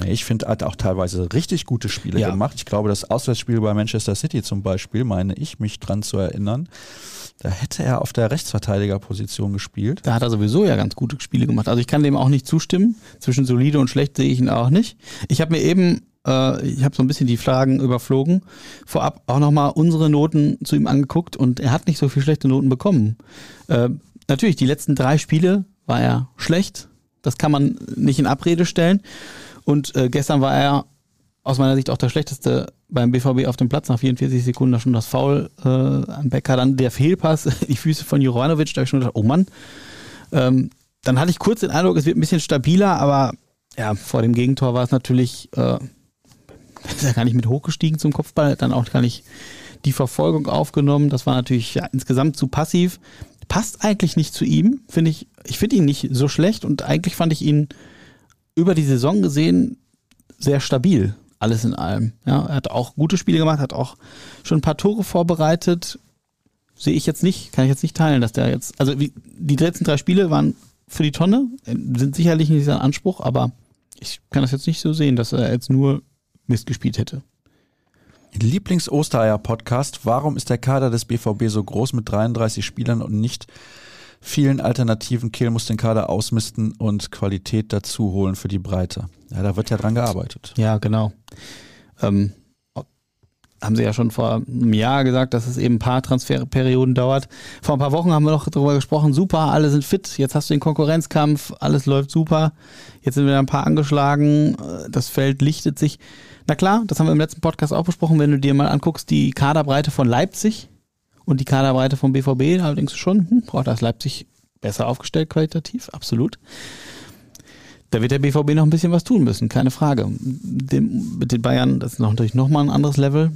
Ich finde, er hat auch teilweise richtig gute Spiele ja. gemacht. Ich glaube, das Auswärtsspiel bei Manchester City zum Beispiel, meine ich, mich dran zu erinnern, da hätte er auf der Rechtsverteidigerposition gespielt. Da hat er sowieso ja ganz gute Spiele gemacht. Also ich kann dem auch nicht zustimmen. Zwischen solide und schlecht sehe ich ihn auch nicht. Ich habe mir eben äh, ich habe so ein bisschen die Fragen überflogen. Vorab auch nochmal unsere Noten zu ihm angeguckt und er hat nicht so viel schlechte Noten bekommen. Äh, natürlich, die letzten drei Spiele war er schlecht. Das kann man nicht in Abrede stellen. Und äh, gestern war er aus meiner Sicht auch der schlechteste beim BVB auf dem Platz. Nach 44 Sekunden da schon das Foul äh, an Becker. Dann der Fehlpass, die Füße von Juranovic. Da ich schon gedacht, oh Mann. Ähm, dann hatte ich kurz den Eindruck, es wird ein bisschen stabiler, aber ja, vor dem Gegentor war es natürlich äh, ist ja gar nicht mit hochgestiegen zum Kopfball, dann auch gar nicht die Verfolgung aufgenommen. Das war natürlich ja, insgesamt zu passiv. Passt eigentlich nicht zu ihm, finde ich. Ich finde ihn nicht so schlecht und eigentlich fand ich ihn über die Saison gesehen sehr stabil, alles in allem. Ja, er hat auch gute Spiele gemacht, hat auch schon ein paar Tore vorbereitet. Sehe ich jetzt nicht, kann ich jetzt nicht teilen, dass der jetzt, also wie, die letzten drei Spiele waren für die Tonne, sind sicherlich nicht sein Anspruch, aber ich kann das jetzt nicht so sehen, dass er jetzt nur Mist gespielt hätte. Lieblings-Ostereier-Podcast. Warum ist der Kader des BVB so groß mit 33 Spielern und nicht vielen Alternativen? Kehl muss den Kader ausmisten und Qualität dazu holen für die Breite. Ja, da wird ja dran gearbeitet. Ja, genau. Ähm, haben sie ja schon vor einem Jahr gesagt, dass es eben ein paar Transferperioden dauert. Vor ein paar Wochen haben wir noch darüber gesprochen, super, alle sind fit, jetzt hast du den Konkurrenzkampf, alles läuft super, jetzt sind wieder ein paar angeschlagen, das Feld lichtet sich. Na klar, das haben wir im letzten Podcast auch besprochen, wenn du dir mal anguckst, die Kaderbreite von Leipzig und die Kaderbreite vom BVB, da denkst du schon, hm, boah, da ist Leipzig besser aufgestellt qualitativ, absolut. Da wird der BVB noch ein bisschen was tun müssen, keine Frage. Dem, mit den Bayern, das ist natürlich nochmal ein anderes Level.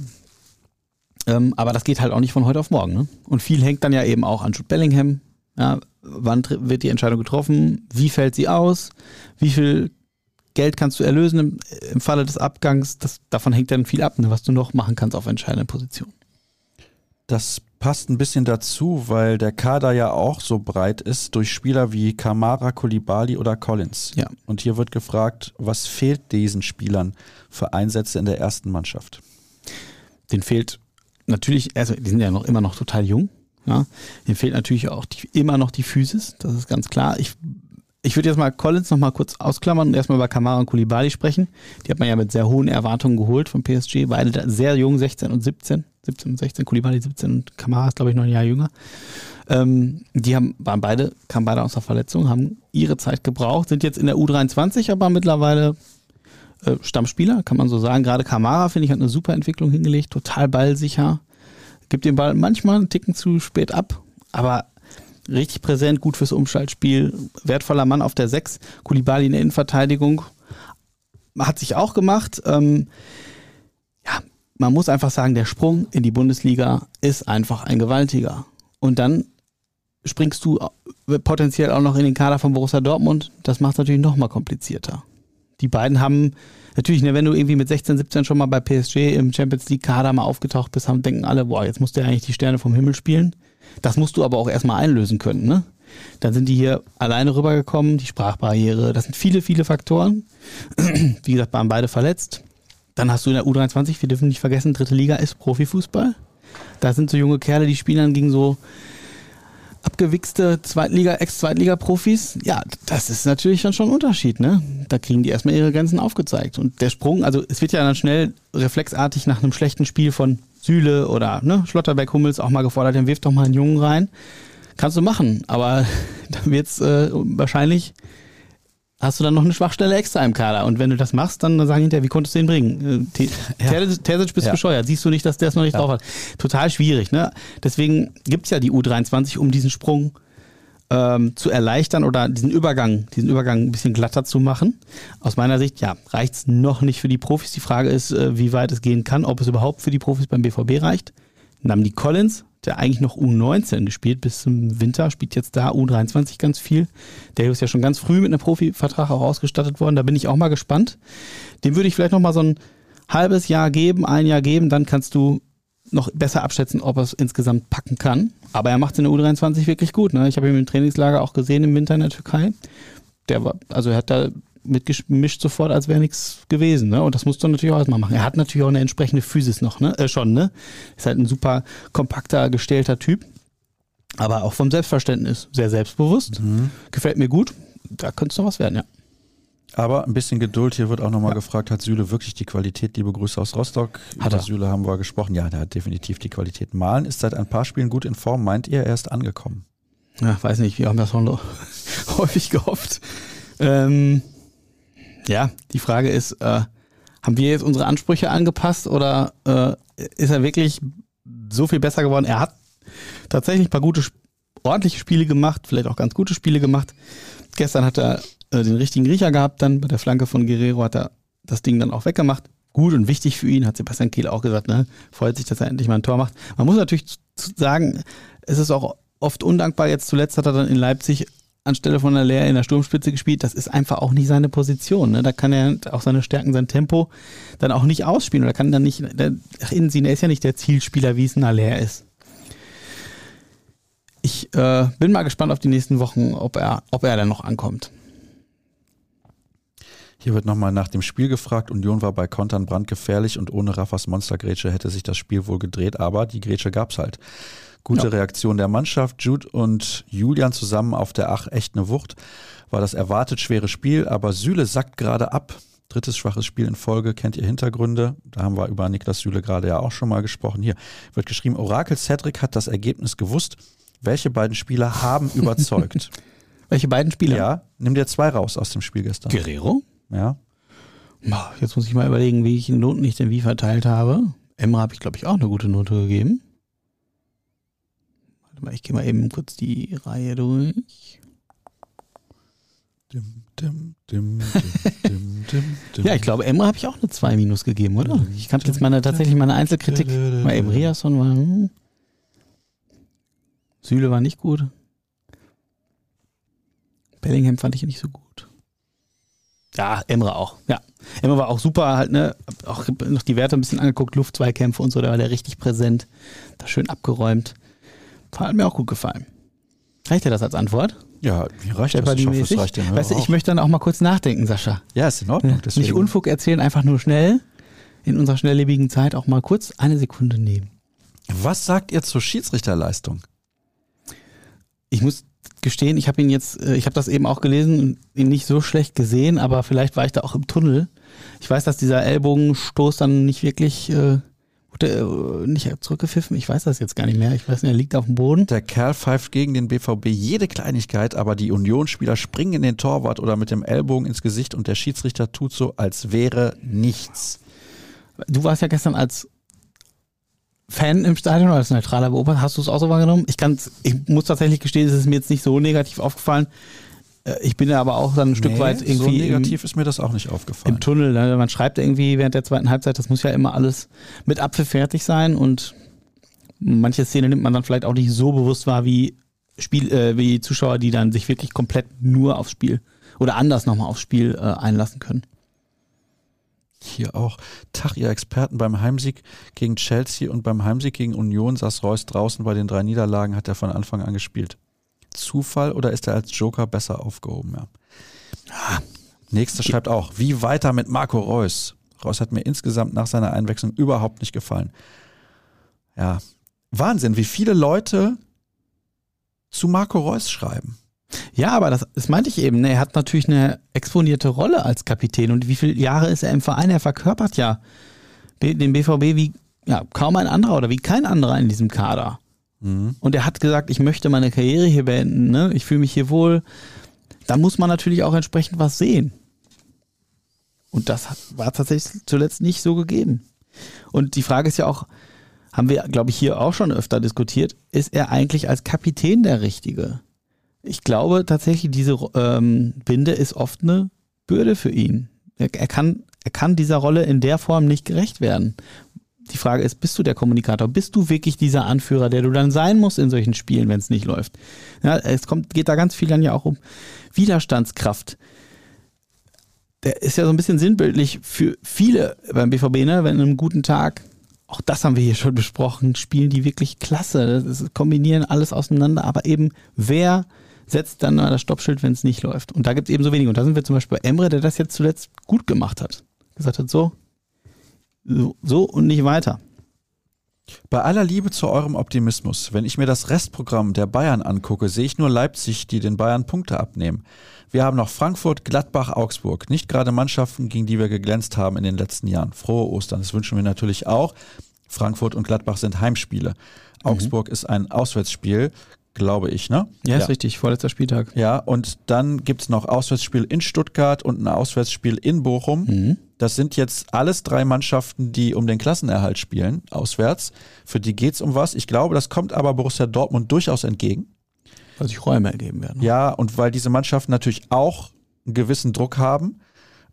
Ähm, aber das geht halt auch nicht von heute auf morgen. Ne? Und viel hängt dann ja eben auch an Jude Bellingham. Ja, wann wird die Entscheidung getroffen? Wie fällt sie aus? Wie viel Geld kannst du erlösen im, im Falle des Abgangs? Das, davon hängt dann viel ab, ne, was du noch machen kannst auf entscheidenden Positionen. Das passt ein bisschen dazu, weil der Kader ja auch so breit ist durch Spieler wie Kamara, Kulibali oder Collins. Ja. Und hier wird gefragt, was fehlt diesen Spielern für Einsätze in der ersten Mannschaft? Den fehlt natürlich, also die sind ja noch immer noch total jung. Ja. Denen fehlt natürlich auch die, immer noch die Physis, das ist ganz klar. Ich, ich würde jetzt mal Collins noch mal kurz ausklammern und erstmal über Kamara und Kulibali sprechen. Die hat man ja mit sehr hohen Erwartungen geholt vom PSG. Beide sehr jung, 16 und 17. 17 und 16, Kulibali 17 und Kamara ist, glaube ich, noch ein Jahr jünger. Ähm, die haben, waren beide, kamen beide aus der Verletzung, haben ihre Zeit gebraucht, sind jetzt in der U23, aber mittlerweile äh, Stammspieler, kann man so sagen. Gerade Kamara, finde ich, hat eine super Entwicklung hingelegt, total ballsicher. Gibt den Ball manchmal einen Ticken zu spät ab, aber richtig präsent, gut fürs Umschaltspiel, wertvoller Mann auf der 6. Kulibali in der Innenverteidigung hat sich auch gemacht. Ähm, ja, man muss einfach sagen, der Sprung in die Bundesliga ist einfach ein gewaltiger. Und dann springst du potenziell auch noch in den Kader von Borussia Dortmund. Das macht es natürlich noch mal komplizierter. Die beiden haben natürlich, ne, wenn du irgendwie mit 16, 17 schon mal bei PSG im Champions League Kader mal aufgetaucht bist, haben, denken alle, boah, jetzt musst du ja eigentlich die Sterne vom Himmel spielen. Das musst du aber auch erstmal einlösen können, ne? Dann sind die hier alleine rübergekommen, die Sprachbarriere, das sind viele, viele Faktoren. Wie gesagt, waren beide verletzt. Dann hast du in der U23, wir dürfen nicht vergessen, dritte Liga ist Profifußball. Da sind so junge Kerle, die spielen dann gegen so abgewichste Zweitliga, Ex-Zweitliga-Profis, ja, das ist natürlich dann schon ein Unterschied, ne? Da kriegen die erstmal ihre Grenzen aufgezeigt. Und der Sprung, also es wird ja dann schnell reflexartig nach einem schlechten Spiel von Sühle oder ne, Schlotterbeck Hummels auch mal gefordert, dann wirf doch mal einen Jungen rein. Kannst du machen, aber dann wird es äh, wahrscheinlich hast du dann noch eine Schwachstelle extra im Kader. Und wenn du das machst, dann sagen hinterher, wie konntest du den bringen? Äh, Terzic bist ja. bescheuert. Siehst du nicht, dass der es noch nicht ja. drauf hat? Total schwierig. Ne? Deswegen gibt es ja die U23, um diesen Sprung ähm, zu erleichtern oder diesen Übergang, diesen Übergang ein bisschen glatter zu machen. Aus meiner Sicht, ja, reicht es noch nicht für die Profis. Die Frage ist, äh, wie weit es gehen kann, ob es überhaupt für die Profis beim BVB reicht. Namdi Collins, der eigentlich noch U19 gespielt bis zum Winter, spielt jetzt da U23 ganz viel. Der ist ja schon ganz früh mit einem Profivertrag auch ausgestattet worden. Da bin ich auch mal gespannt. Dem würde ich vielleicht noch mal so ein halbes Jahr geben, ein Jahr geben, dann kannst du noch besser abschätzen, ob er es insgesamt packen kann. Aber er macht es in der U23 wirklich gut. Ne? Ich habe ihn im Trainingslager auch gesehen im Winter in der Türkei. Der war, also er hat da mitgemischt sofort, als wäre nichts gewesen. Ne? Und das musst du natürlich auch erstmal machen. Er hat natürlich auch eine entsprechende Physis noch, ne? Äh, schon, ne? Ist halt ein super kompakter, gestählter Typ. Aber auch vom Selbstverständnis sehr selbstbewusst. Mhm. Gefällt mir gut. Da könnte es noch was werden, ja. Aber ein bisschen Geduld. Hier wird auch nochmal ja. gefragt, hat Süle wirklich die Qualität? Liebe Grüße aus Rostock. Hat Über er. Süle haben wir gesprochen. Ja, der hat definitiv die Qualität. Malen ist seit ein paar Spielen gut in Form. Meint ihr, er ist angekommen? Ja, weiß nicht. Wir haben das schon häufig gehofft. Ähm, ja, die Frage ist, äh, haben wir jetzt unsere Ansprüche angepasst oder äh, ist er wirklich so viel besser geworden? Er hat tatsächlich ein paar gute, ordentliche Spiele gemacht, vielleicht auch ganz gute Spiele gemacht. Gestern hat er äh, den richtigen Riecher gehabt, dann bei der Flanke von Guerrero hat er das Ding dann auch weggemacht. Gut und wichtig für ihn, hat Sebastian Kehl auch gesagt, ne? freut sich, dass er endlich mal ein Tor macht. Man muss natürlich sagen, es ist auch oft undankbar. Jetzt zuletzt hat er dann in Leipzig anstelle von der Lehr in der Sturmspitze gespielt. Das ist einfach auch nicht seine Position. Ne? Da kann er auch seine Stärken, sein Tempo dann auch nicht ausspielen. Oder kann dann nicht, der, Innensinn, er ist ja nicht der Zielspieler, wie es ein Aller ist. Ich äh, bin mal gespannt auf die nächsten Wochen, ob er, ob er dann noch ankommt. Hier wird nochmal nach dem Spiel gefragt. Union war bei Kontern brandgefährlich und ohne Raffas Monstergrätsche hätte sich das Spiel wohl gedreht, aber die Grätsche gab's halt. Gute ja. Reaktion der Mannschaft. Jude und Julian zusammen auf der Ach echt eine Wucht. War das erwartet schwere Spiel, aber Süle sackt gerade ab. Drittes schwaches Spiel in Folge, kennt ihr Hintergründe? Da haben wir über Niklas Süle gerade ja auch schon mal gesprochen. Hier wird geschrieben, Orakel Cedric hat das Ergebnis gewusst. Welche beiden Spieler haben überzeugt? Welche beiden Spieler? Ja, nimm dir zwei raus aus dem Spiel gestern. Guerrero? Ja. Jetzt muss ich mal überlegen, wie ich die Noten nicht denn wie verteilt habe. Emre habe ich, glaube ich, auch eine gute Note gegeben. Warte mal, ich gehe mal eben kurz die Reihe durch. Dim, dim, dim, ja, ich glaube, Emre habe ich auch eine 2 minus gegeben, oder? Ich kann jetzt meine, tatsächlich meine Einzelkritik. Mal eben Riasson war. Hm. Süle war nicht gut. Bellingham fand ich nicht so gut. Ja, Emre auch. Ja. Emre war auch super, halt, ne? Auch noch die Werte ein bisschen angeguckt, Luftzweikämpfe und so, da war der richtig präsent. Da schön abgeräumt. Hat mir auch gut gefallen. Reicht dir das als Antwort? Ja, wie reicht das? Ich hoffe, es reicht dir weißt du, ich möchte dann auch mal kurz nachdenken, Sascha. Ja, ist in Ordnung. Deswegen. Nicht Unfug erzählen, einfach nur schnell in unserer schnelllebigen Zeit auch mal kurz eine Sekunde nehmen. Was sagt ihr zur Schiedsrichterleistung? Ich muss gestehen, ich habe ihn jetzt, äh, ich habe das eben auch gelesen und ihn nicht so schlecht gesehen, aber vielleicht war ich da auch im Tunnel. Ich weiß, dass dieser Ellbogenstoß dann nicht wirklich äh, wurde, äh, nicht zurückgepfiffen. Ich weiß das jetzt gar nicht mehr. Ich weiß nicht, er liegt auf dem Boden. Der Kerl pfeift gegen den BVB jede Kleinigkeit, aber die Unionsspieler springen in den Torwart oder mit dem Ellbogen ins Gesicht und der Schiedsrichter tut so, als wäre nichts. Du warst ja gestern als Fan im Stadion oder als neutraler Beobachter, hast du es auch so wahrgenommen? Ich, kann's, ich muss tatsächlich gestehen, es ist mir jetzt nicht so negativ aufgefallen. Äh, ich bin ja aber auch dann ein Stück nee, weit irgendwie. So negativ im, ist mir das auch nicht aufgefallen. Im Tunnel. Ne? Man schreibt irgendwie während der zweiten Halbzeit, das muss ja immer alles mit Apfel fertig sein und manche Szenen nimmt man dann vielleicht auch nicht so bewusst wahr wie Spiel, äh, wie Zuschauer, die dann sich wirklich komplett nur aufs Spiel oder anders nochmal aufs Spiel äh, einlassen können. Hier auch. Tag, ihr Experten beim Heimsieg gegen Chelsea und beim Heimsieg gegen Union saß Reus draußen bei den drei Niederlagen, hat er von Anfang an gespielt. Zufall oder ist er als Joker besser aufgehoben? Ja. Ah, nächster schreibt auch, wie weiter mit Marco Reus? Reus hat mir insgesamt nach seiner Einwechslung überhaupt nicht gefallen. Ja, Wahnsinn, wie viele Leute zu Marco Reus schreiben. Ja, aber das, das meinte ich eben. Ne? Er hat natürlich eine exponierte Rolle als Kapitän. Und wie viele Jahre ist er im Verein? Er verkörpert ja den BVB wie ja, kaum ein anderer oder wie kein anderer in diesem Kader. Mhm. Und er hat gesagt, ich möchte meine Karriere hier beenden. Ne? Ich fühle mich hier wohl. Da muss man natürlich auch entsprechend was sehen. Und das war tatsächlich zuletzt nicht so gegeben. Und die Frage ist ja auch, haben wir, glaube ich, hier auch schon öfter diskutiert, ist er eigentlich als Kapitän der Richtige? Ich glaube tatsächlich, diese ähm, Binde ist oft eine Bürde für ihn. Er, er, kann, er kann dieser Rolle in der Form nicht gerecht werden. Die Frage ist, bist du der Kommunikator? Bist du wirklich dieser Anführer, der du dann sein musst in solchen Spielen, wenn es nicht läuft? Ja, es kommt, geht da ganz viel dann ja auch um Widerstandskraft. Der ist ja so ein bisschen sinnbildlich für viele beim BVB, ne? wenn an einem guten Tag auch das haben wir hier schon besprochen, spielen die wirklich klasse. Das kombinieren alles auseinander, aber eben wer setzt dann das Stoppschild, wenn es nicht läuft. Und da gibt es eben so wenig. Und da sind wir zum Beispiel bei Emre, der das jetzt zuletzt gut gemacht hat. Gesagt hat, so, so, so und nicht weiter. Bei aller Liebe zu eurem Optimismus, wenn ich mir das Restprogramm der Bayern angucke, sehe ich nur Leipzig, die den Bayern Punkte abnehmen. Wir haben noch Frankfurt, Gladbach, Augsburg. Nicht gerade Mannschaften, gegen die wir geglänzt haben in den letzten Jahren. Frohe Ostern, das wünschen wir natürlich auch. Frankfurt und Gladbach sind Heimspiele. Mhm. Augsburg ist ein Auswärtsspiel, glaube ich, ne? Ja, ist richtig, vorletzter Spieltag. Ja, und dann gibt es noch Auswärtsspiel in Stuttgart und ein Auswärtsspiel in Bochum. Mhm. Das sind jetzt alles drei Mannschaften, die um den Klassenerhalt spielen, auswärts. Für die geht es um was. Ich glaube, das kommt aber Borussia Dortmund durchaus entgegen. Weil sich Räume ergeben werden. Ja, und weil diese Mannschaften natürlich auch einen gewissen Druck haben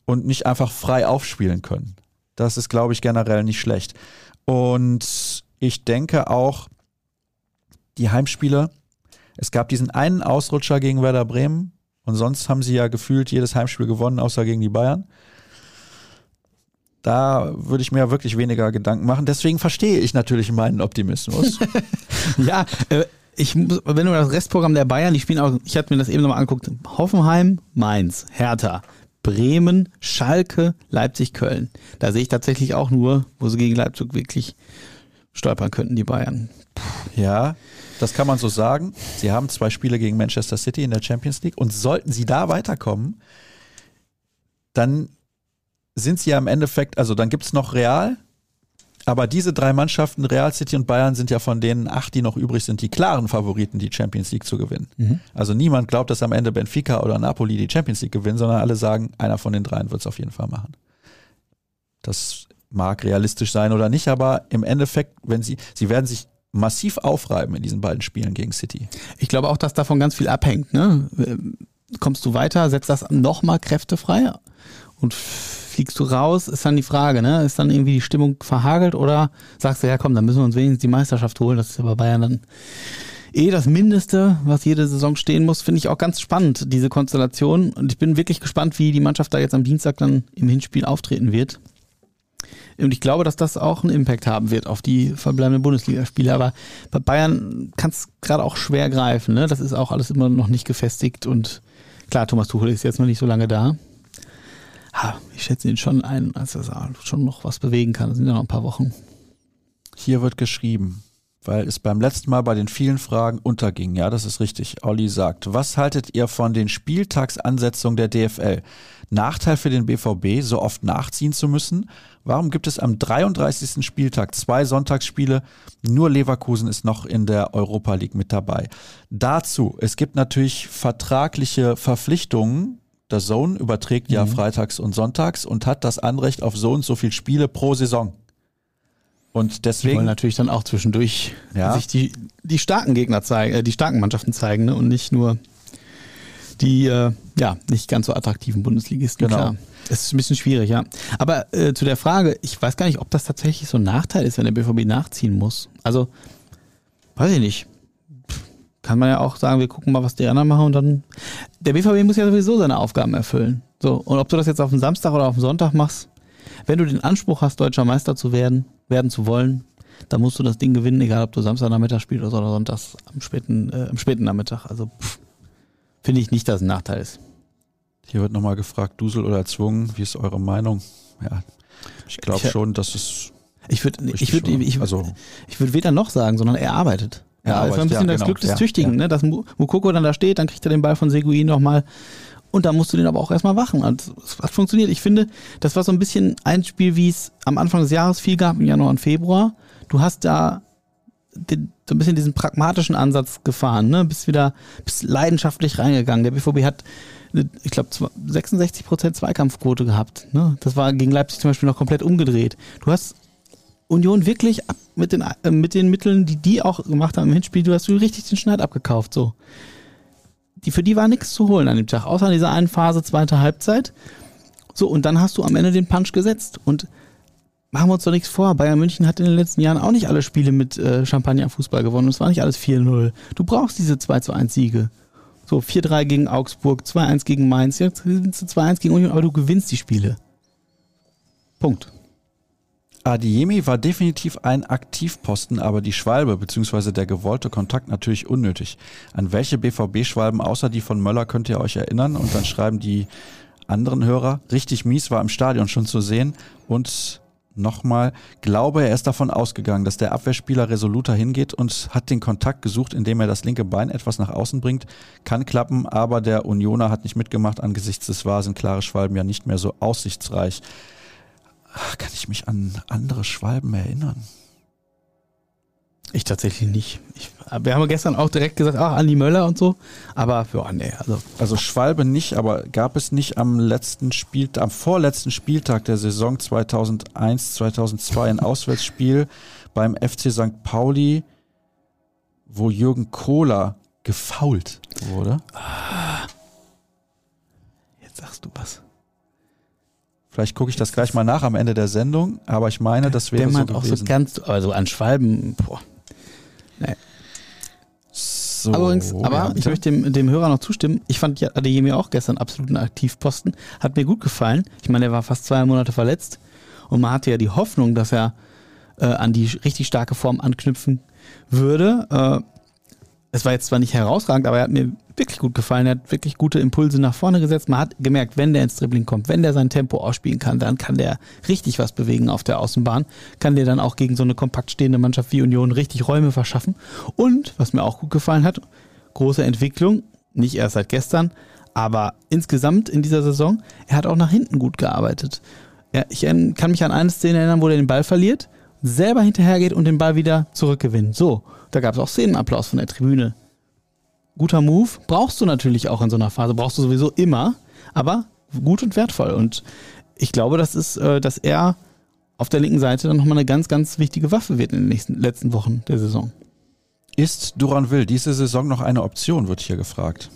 und nicht einfach frei aufspielen können. Das ist, glaube ich, generell nicht schlecht. Und ich denke auch, die Heimspiele, es gab diesen einen Ausrutscher gegen Werder Bremen und sonst haben sie ja gefühlt jedes Heimspiel gewonnen, außer gegen die Bayern. Da würde ich mir wirklich weniger Gedanken machen. Deswegen verstehe ich natürlich meinen Optimismus. ja, äh, ich muss, wenn du das Restprogramm der Bayern, die spielen auch, ich hatte mir das eben nochmal angeguckt, Hoffenheim, Mainz, Hertha, Bremen, Schalke, Leipzig, Köln. Da sehe ich tatsächlich auch nur, wo sie gegen Leipzig wirklich stolpern könnten, die Bayern. Puh. Ja, das kann man so sagen. Sie haben zwei Spiele gegen Manchester City in der Champions League und sollten sie da weiterkommen, dann sind sie ja im Endeffekt, also dann gibt es noch Real, aber diese drei Mannschaften, Real City und Bayern, sind ja von denen acht, die noch übrig sind, die klaren Favoriten, die Champions League zu gewinnen. Mhm. Also niemand glaubt, dass am Ende Benfica oder Napoli die Champions League gewinnen, sondern alle sagen, einer von den dreien wird es auf jeden Fall machen. Das mag realistisch sein oder nicht, aber im Endeffekt, wenn sie, sie werden sich massiv aufreiben in diesen beiden Spielen gegen City. Ich glaube auch, dass davon ganz viel abhängt. Ne? Kommst du weiter, setzt das nochmal Kräfte frei und fliegst du raus, ist dann die Frage, ne? Ist dann irgendwie die Stimmung verhagelt oder sagst du, ja komm, dann müssen wir uns wenigstens die Meisterschaft holen. Das ist ja bei Bayern dann eh das Mindeste, was jede Saison stehen muss. Finde ich auch ganz spannend, diese Konstellation. Und ich bin wirklich gespannt, wie die Mannschaft da jetzt am Dienstag dann im Hinspiel auftreten wird. Und ich glaube, dass das auch einen Impact haben wird auf die verbleibenden Bundesligaspiele. Aber bei Bayern kann es gerade auch schwer greifen. Ne? Das ist auch alles immer noch nicht gefestigt. Und klar, Thomas Tuchel ist jetzt noch nicht so lange da ich schätze ihn schon ein, als er schon noch was bewegen kann. Das sind ja noch ein paar Wochen. Hier wird geschrieben, weil es beim letzten Mal bei den vielen Fragen unterging. Ja, das ist richtig. Olli sagt, was haltet ihr von den Spieltagsansetzungen der DFL? Nachteil für den BVB, so oft nachziehen zu müssen? Warum gibt es am 33. Spieltag zwei Sonntagsspiele? Nur Leverkusen ist noch in der Europa League mit dabei. Dazu, es gibt natürlich vertragliche Verpflichtungen der Zone überträgt ja mhm. freitags und sonntags und hat das Anrecht auf so und so viele Spiele pro Saison. Und deswegen. Die wollen natürlich dann auch zwischendurch ja. sich die, die starken Gegner zeigen, äh, die starken Mannschaften zeigen ne? und nicht nur die äh, ja nicht ganz so attraktiven Bundesligisten. Genau. Klar. Es ist ein bisschen schwierig, ja. Aber äh, zu der Frage, ich weiß gar nicht, ob das tatsächlich so ein Nachteil ist, wenn der BVB nachziehen muss. Also, weiß ich nicht kann man ja auch sagen, wir gucken mal, was die anderen machen und dann. Der BVB muss ja sowieso seine Aufgaben erfüllen. So, und ob du das jetzt auf den Samstag oder auf den Sonntag machst, wenn du den Anspruch hast, deutscher Meister zu werden, werden zu wollen, dann musst du das Ding gewinnen, egal ob du Samstagnachmittag spielst oder Sonntags am späten, äh, am späten Nachmittag. Also finde ich nicht, dass es ein Nachteil ist. Hier wird nochmal gefragt, Dusel oder erzwungen, wie ist eure Meinung? Ja, ich glaube schon, dass es. Ich würde ich würd, ich, ich, also, ich würd weder noch sagen, sondern er arbeitet. Ja, das war ein bisschen ja, das genau. Glück des ja, Tüchtigen, ne? dass Mukoko dann da steht, dann kriegt er den Ball von Seguin nochmal und da musst du den aber auch erstmal wachen. Also, es hat funktioniert. Ich finde, das war so ein bisschen ein Spiel, wie es am Anfang des Jahres viel gab, im Januar und Februar. Du hast da den, so ein bisschen diesen pragmatischen Ansatz gefahren, ne? Bist wieder, bist leidenschaftlich reingegangen. Der BVB hat, ich glaube, 66% Zweikampfquote gehabt. Ne? Das war gegen Leipzig zum Beispiel noch komplett umgedreht. Du hast Union wirklich mit den, äh, mit den Mitteln, die die auch gemacht haben im Hinspiel, du hast du richtig den Schneid abgekauft. So. die, für die war nichts zu holen an dem Tag, außer in dieser einen Phase, zweite Halbzeit. So, und dann hast du am Ende den Punch gesetzt. Und machen wir uns doch nichts vor. Bayern München hat in den letzten Jahren auch nicht alle Spiele mit äh, Champagner-Fußball gewonnen. Es war nicht alles 4-0. Du brauchst diese 2 zu 1 Siege. So, 4-3 gegen Augsburg, 2-1 gegen Mainz, jetzt gewinnst du 2-1 gegen Union, aber du gewinnst die Spiele. Punkt. Adiemi war definitiv ein Aktivposten, aber die Schwalbe bzw. der gewollte Kontakt natürlich unnötig. An welche BVB-Schwalben außer die von Möller könnt ihr euch erinnern? Und dann schreiben die anderen Hörer, richtig mies war im Stadion schon zu sehen und nochmal, glaube er ist davon ausgegangen, dass der Abwehrspieler resoluter hingeht und hat den Kontakt gesucht, indem er das linke Bein etwas nach außen bringt. Kann klappen, aber der Unioner hat nicht mitgemacht. Angesichts des War sind klare Schwalben ja nicht mehr so aussichtsreich. Ach, kann ich mich an andere Schwalben erinnern? Ich tatsächlich nicht. Ich, wir haben gestern auch direkt gesagt, ach, Andi Möller und so. Aber ja, nee, also. Also Schwalbe nicht, aber gab es nicht am letzten Spieltag, am vorletzten Spieltag der Saison 2001, 2002 ein Auswärtsspiel beim FC St. Pauli, wo Jürgen Kohler gefault wurde? Jetzt sagst du was. Vielleicht gucke ich das gleich mal nach am Ende der Sendung, aber ich meine, das wäre so auch so gewesen. ganz, also an Schwalben, boah. Nee. So, Übrigens, aber ja, ich möchte dem, dem Hörer noch zustimmen. Ich fand Adeyemi auch gestern absoluten Aktivposten. Hat mir gut gefallen. Ich meine, er war fast zwei Monate verletzt und man hatte ja die Hoffnung, dass er äh, an die richtig starke Form anknüpfen würde. Äh, es war jetzt zwar nicht herausragend, aber er hat mir wirklich gut gefallen. Er hat wirklich gute Impulse nach vorne gesetzt. Man hat gemerkt, wenn der ins Dribbling kommt, wenn der sein Tempo ausspielen kann, dann kann der richtig was bewegen auf der Außenbahn. Kann der dann auch gegen so eine kompakt stehende Mannschaft wie Union richtig Räume verschaffen. Und, was mir auch gut gefallen hat, große Entwicklung, nicht erst seit gestern, aber insgesamt in dieser Saison, er hat auch nach hinten gut gearbeitet. Ja, ich kann mich an eine Szene erinnern, wo er den Ball verliert, selber hinterhergeht und den Ball wieder zurückgewinnt. So, da gab es auch Szenenapplaus von der Tribüne. Guter Move, brauchst du natürlich auch in so einer Phase, brauchst du sowieso immer, aber gut und wertvoll. Und ich glaube, das ist, äh, dass er auf der linken Seite dann nochmal eine ganz, ganz wichtige Waffe wird in den nächsten letzten Wochen der Saison. Ist Duran Will diese Saison noch eine Option, wird hier gefragt.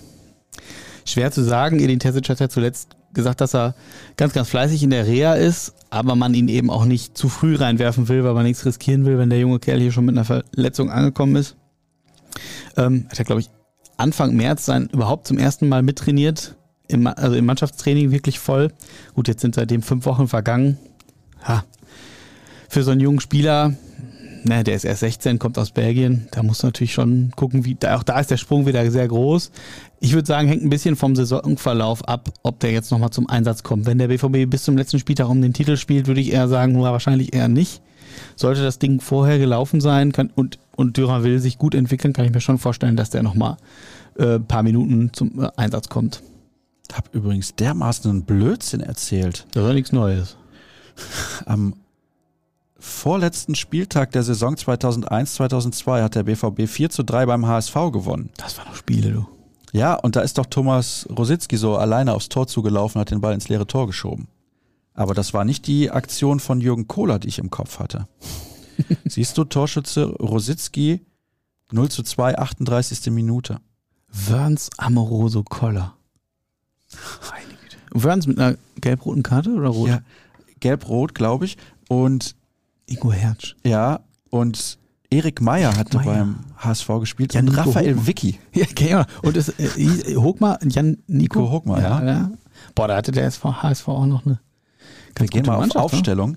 Schwer zu sagen. Edin Terzic hat ja zuletzt gesagt, dass er ganz, ganz fleißig in der Reha ist, aber man ihn eben auch nicht zu früh reinwerfen will, weil man nichts riskieren will, wenn der junge Kerl hier schon mit einer Verletzung angekommen ist. Ähm, hat er, glaube ich, Anfang März sein überhaupt zum ersten Mal mittrainiert, im, also im Mannschaftstraining wirklich voll. Gut, jetzt sind seitdem fünf Wochen vergangen. Ha. Für so einen jungen Spieler, ne, der ist erst 16, kommt aus Belgien, da muss natürlich schon gucken, wie, da, auch da ist der Sprung wieder sehr groß. Ich würde sagen, hängt ein bisschen vom Saisonverlauf ab, ob der jetzt nochmal zum Einsatz kommt. Wenn der BVB bis zum letzten Spieltag um den Titel spielt, würde ich eher sagen, wahrscheinlich eher nicht. Sollte das Ding vorher gelaufen sein kann, und, und Dürer will sich gut entwickeln, kann ich mir schon vorstellen, dass der nochmal äh, ein paar Minuten zum äh, Einsatz kommt. Hab übrigens dermaßen einen Blödsinn erzählt. Das ist ja nichts Neues. Am vorletzten Spieltag der Saison 2001-2002 hat der BVB 4 zu 3 beim HSV gewonnen. Das waren noch Spiele, du. Ja, und da ist doch Thomas Rositzky so alleine aufs Tor zugelaufen, hat den Ball ins leere Tor geschoben. Aber das war nicht die Aktion von Jürgen Kohler, die ich im Kopf hatte. Siehst du, Torschütze Rositzky 0 zu 2, 38. Minute. Wörns Amoroso Koller. Wörns mit einer gelb-roten Karte oder rot? Ja, gelb-rot, glaube ich. Und Ingo Hertz. ja, und Erik Meyer hatte beim HSV gespielt Ja, und Nico Raphael Hochmann. Vicky. Ja, genau. Und es, äh, hieß- Hochmar, Jan Nico, Nico Hochmar, ja. Boah, da hatte der SV, HSV auch noch eine Wir ganz gehen gute mal auf Mannschaft, ne?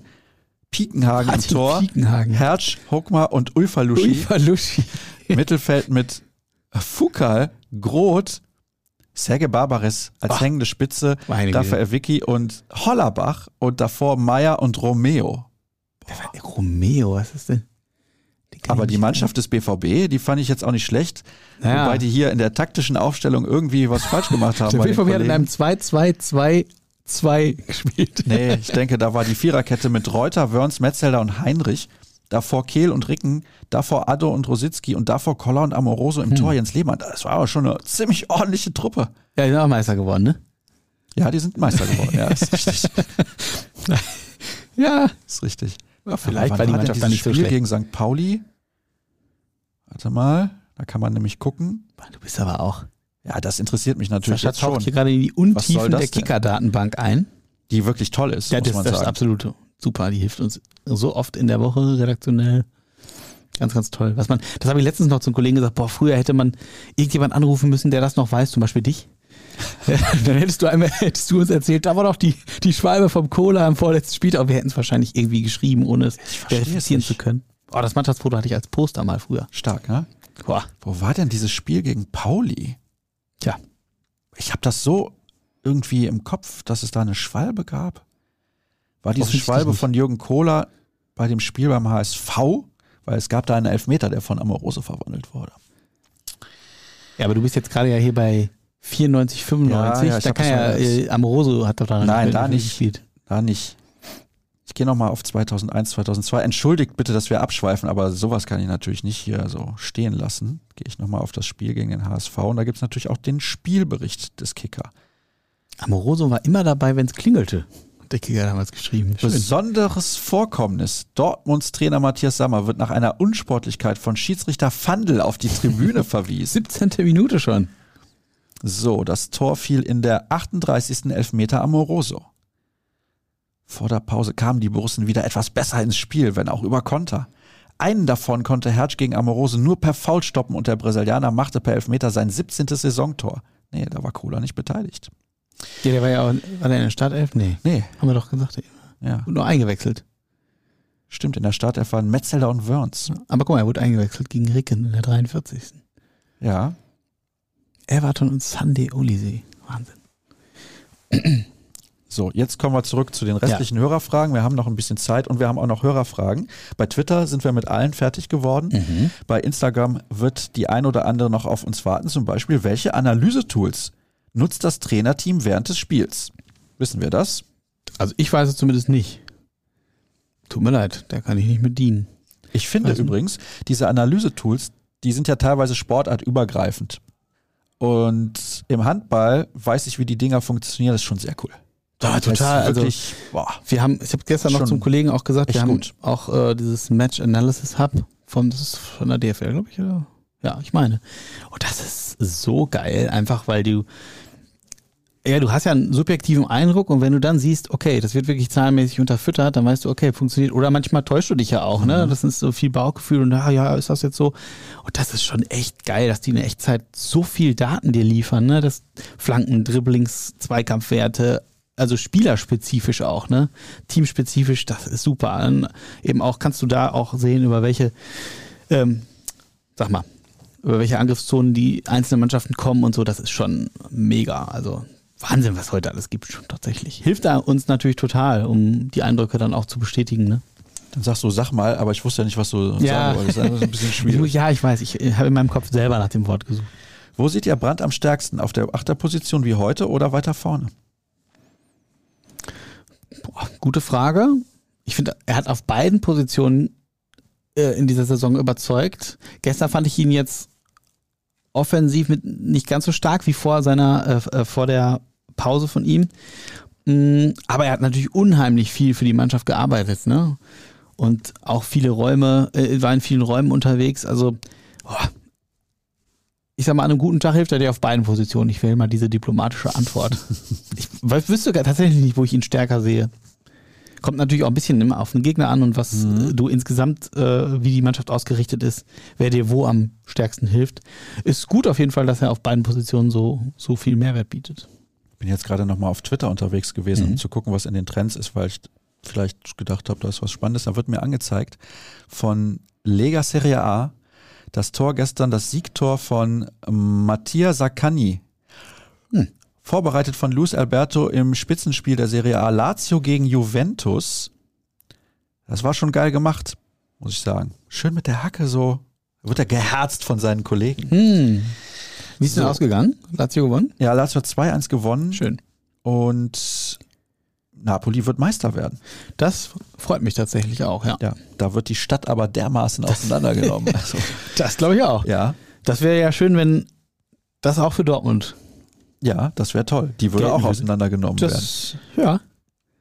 Piekenhagen Martin im Tor. Piekenhagen. Hertsch, Hockmar und Ulfaluschi. Ulfaluschi. Mittelfeld mit Fukal, Groth, Serge Barbares als Ach, hängende Spitze, dafür Erwicki und Hollerbach und davor Meier und Romeo. War, Romeo, was ist denn? Die Aber die Mannschaft des BVB, die fand ich jetzt auch nicht schlecht, naja. wobei die hier in der taktischen Aufstellung irgendwie was falsch gemacht haben. der BVB hat in einem 2-2-2-1 2 gespielt. Nee, ich denke, da war die Viererkette mit Reuter, Wörns, Metzelder und Heinrich. Davor Kehl und Ricken, davor Addo und Rositzky und davor Koller und Amoroso im hm. Tor Jens Lehmann. Das war aber schon eine ziemlich ordentliche Truppe. Ja, die sind auch Meister geworden, ne? Ja, die sind Meister geworden, ja, ist richtig. ja. Ist richtig. Ja, vielleicht war die Mannschaft dann nicht so schlecht. gegen St. Pauli. Warte mal, da kann man nämlich gucken. Du bist aber auch. Ja, das interessiert mich natürlich Sascha jetzt taucht schon. hier gerade in die Untiefen das der? Kicker-Datenbank ein. Die wirklich toll ist, Ja, muss das, man das ist sagen. absolut super. Die hilft uns so oft in der Woche redaktionell. Ganz, ganz toll. Was man, das habe ich letztens noch zum Kollegen gesagt, boah, früher hätte man irgendjemand anrufen müssen, der das noch weiß, zum Beispiel dich. Dann hättest du einmal, hättest du uns erzählt, da war doch die, die Schwalbe vom Cola am vorletzten Spiel, aber wir hätten es wahrscheinlich irgendwie geschrieben, ohne es verifizieren zu können. Oh, das Mannschaftsfoto hatte ich als Poster mal früher. Stark, ne? Boah, Wo war denn dieses Spiel gegen Pauli? Tja. Ich habe das so irgendwie im Kopf, dass es da eine Schwalbe gab. War diese Schwalbe von Jürgen Kohler bei dem Spiel beim HSV? Weil es gab da einen Elfmeter, der von Amorose verwandelt wurde. Ja, aber du bist jetzt gerade ja hier bei 94, 95. Ja, ja, da kann ja, äh, Amoroso hat doch da Nein, da nicht. gespielt. Da nicht. Ich gehe nochmal auf 2001, 2002. Entschuldigt bitte, dass wir abschweifen, aber sowas kann ich natürlich nicht hier so stehen lassen. Gehe ich nochmal auf das Spiel gegen den HSV und da gibt es natürlich auch den Spielbericht des Kicker. Amoroso war immer dabei, wenn es klingelte. Hat der Kicker damals geschrieben. Schön. Besonderes Vorkommnis. Dortmunds Trainer Matthias Sammer wird nach einer Unsportlichkeit von Schiedsrichter Fandl auf die Tribüne verwiesen. 17. Minute schon. So, das Tor fiel in der 38. Elfmeter Amoroso. Vor der Pause kamen die Borussen wieder etwas besser ins Spiel, wenn auch über Konter. Einen davon konnte Hertz gegen Amoroso nur per Foul stoppen und der Brasilianer machte per Elfmeter sein 17. Saisontor. Nee, da war Kohler nicht beteiligt. Ja, der war ja auch, war der in der Startelf? Nee. Nee, Haben wir doch gesagt. ja, Nur eingewechselt. stimmt, in der Startelf waren Metzelder und Wörns. Aber guck mal, er wurde eingewechselt gegen Ricken in der 43. Ja, Everton und Sunday Olise. Wahnsinn. So, jetzt kommen wir zurück zu den restlichen Hörerfragen. Wir haben noch ein bisschen Zeit und wir haben auch noch Hörerfragen. Bei Twitter sind wir mit allen fertig geworden. Bei Instagram wird die ein oder andere noch auf uns warten. Zum Beispiel, welche Analysetools nutzt das Trainerteam während des Spiels? Wissen wir das? Also ich weiß es zumindest nicht. Tut mir leid, da kann ich nicht mit dienen. Ich finde Weiß nicht. übrigens, diese Analysetools, die sind ja teilweise sportartübergreifend. Und im Handball weiß ich, wie die Dinger funktionieren. Das ist schon sehr cool. Ist total. Also Wirklich, boah. wir haben, ich habe gestern noch zum Kollegen auch gesagt, wir haben gut. auch äh, dieses Match Analysis Hub von, das ist von der DFL, glaube ich, oder? Ja, ich meine. Und das ist so geil, einfach weil du, ja, du hast ja einen subjektiven Eindruck und wenn du dann siehst, okay, das wird wirklich zahlenmäßig unterfüttert, dann weißt du, okay, funktioniert. Oder manchmal täuschst du dich ja auch, ne? Das ist so viel Bauchgefühl und ah, ja, ist das jetzt so? Und das ist schon echt geil, dass die in Echtzeit so viel Daten dir liefern, ne? Das Flanken, Dribblings, Zweikampfwerte, also spielerspezifisch auch, ne? Teamspezifisch, das ist super. Dann eben auch kannst du da auch sehen, über welche, ähm, sag mal, über welche Angriffszonen die einzelnen Mannschaften kommen und so, das ist schon mega. Also Wahnsinn, was heute alles gibt, schon tatsächlich. Hilft da uns natürlich total, um die Eindrücke dann auch zu bestätigen, ne? Dann sagst du, sag mal, aber ich wusste ja nicht, was du Ja. sagen wolltest. Das ist ein bisschen schwierig. Ja, ich weiß, ich habe in meinem Kopf selber nach dem Wort gesucht. Wo seht ihr Brandt am stärksten? Auf der Achterposition wie heute oder weiter vorne? Boah, gute Frage. Ich finde, er hat auf beiden Positionen äh, in dieser Saison überzeugt. Gestern fand ich ihn jetzt offensiv mit nicht ganz so stark wie vor seiner äh, äh, vor der Pause von ihm. Mm, aber er hat natürlich unheimlich viel für die Mannschaft gearbeitet, ne? Und auch viele Räume, äh, war in vielen Räumen unterwegs. Also, boah, ich sag mal, an einem guten Tag hilft er dir auf beiden Positionen. Ich wähle mal diese diplomatische Antwort. ich wüsste gar tatsächlich nicht, wo ich ihn stärker sehe. Kommt natürlich auch ein bisschen immer auf den Gegner an und was Mhm. äh, du insgesamt, äh, wie die Mannschaft ausgerichtet ist, wer dir wo am stärksten hilft. Ist gut auf jeden Fall, dass er auf beiden Positionen so, so viel Mehrwert bietet. bin jetzt gerade nochmal auf Twitter unterwegs gewesen, Mhm. um zu gucken, was in den Trends ist, weil ich vielleicht gedacht habe, da ist was Spannendes. Da wird mir angezeigt von Lega Serie A das Tor gestern, das Siegtor von Mattia Saccani. Hm. Vorbereitet von Luis Alberto im Spitzenspiel der Serie A Lazio gegen Juventus. Das war schon geil gemacht, muss ich sagen. Schön mit der Hacke so. Wird er geherzt von seinen Kollegen. Hm. Wie ist denn So. ausgegangen? Lazio gewonnen? Ja, Lazio hat 2-1 gewonnen. Schön. Und Napoli wird Meister werden. Das freut mich tatsächlich auch, ja. Ja, da wird die Stadt aber dermaßen auseinandergenommen. Also, Das glaube ich auch. ja, Das wäre ja schön, wenn das auch für Dortmund. ja, das wäre toll. Die würde auch auseinandergenommen werden. Das, ja.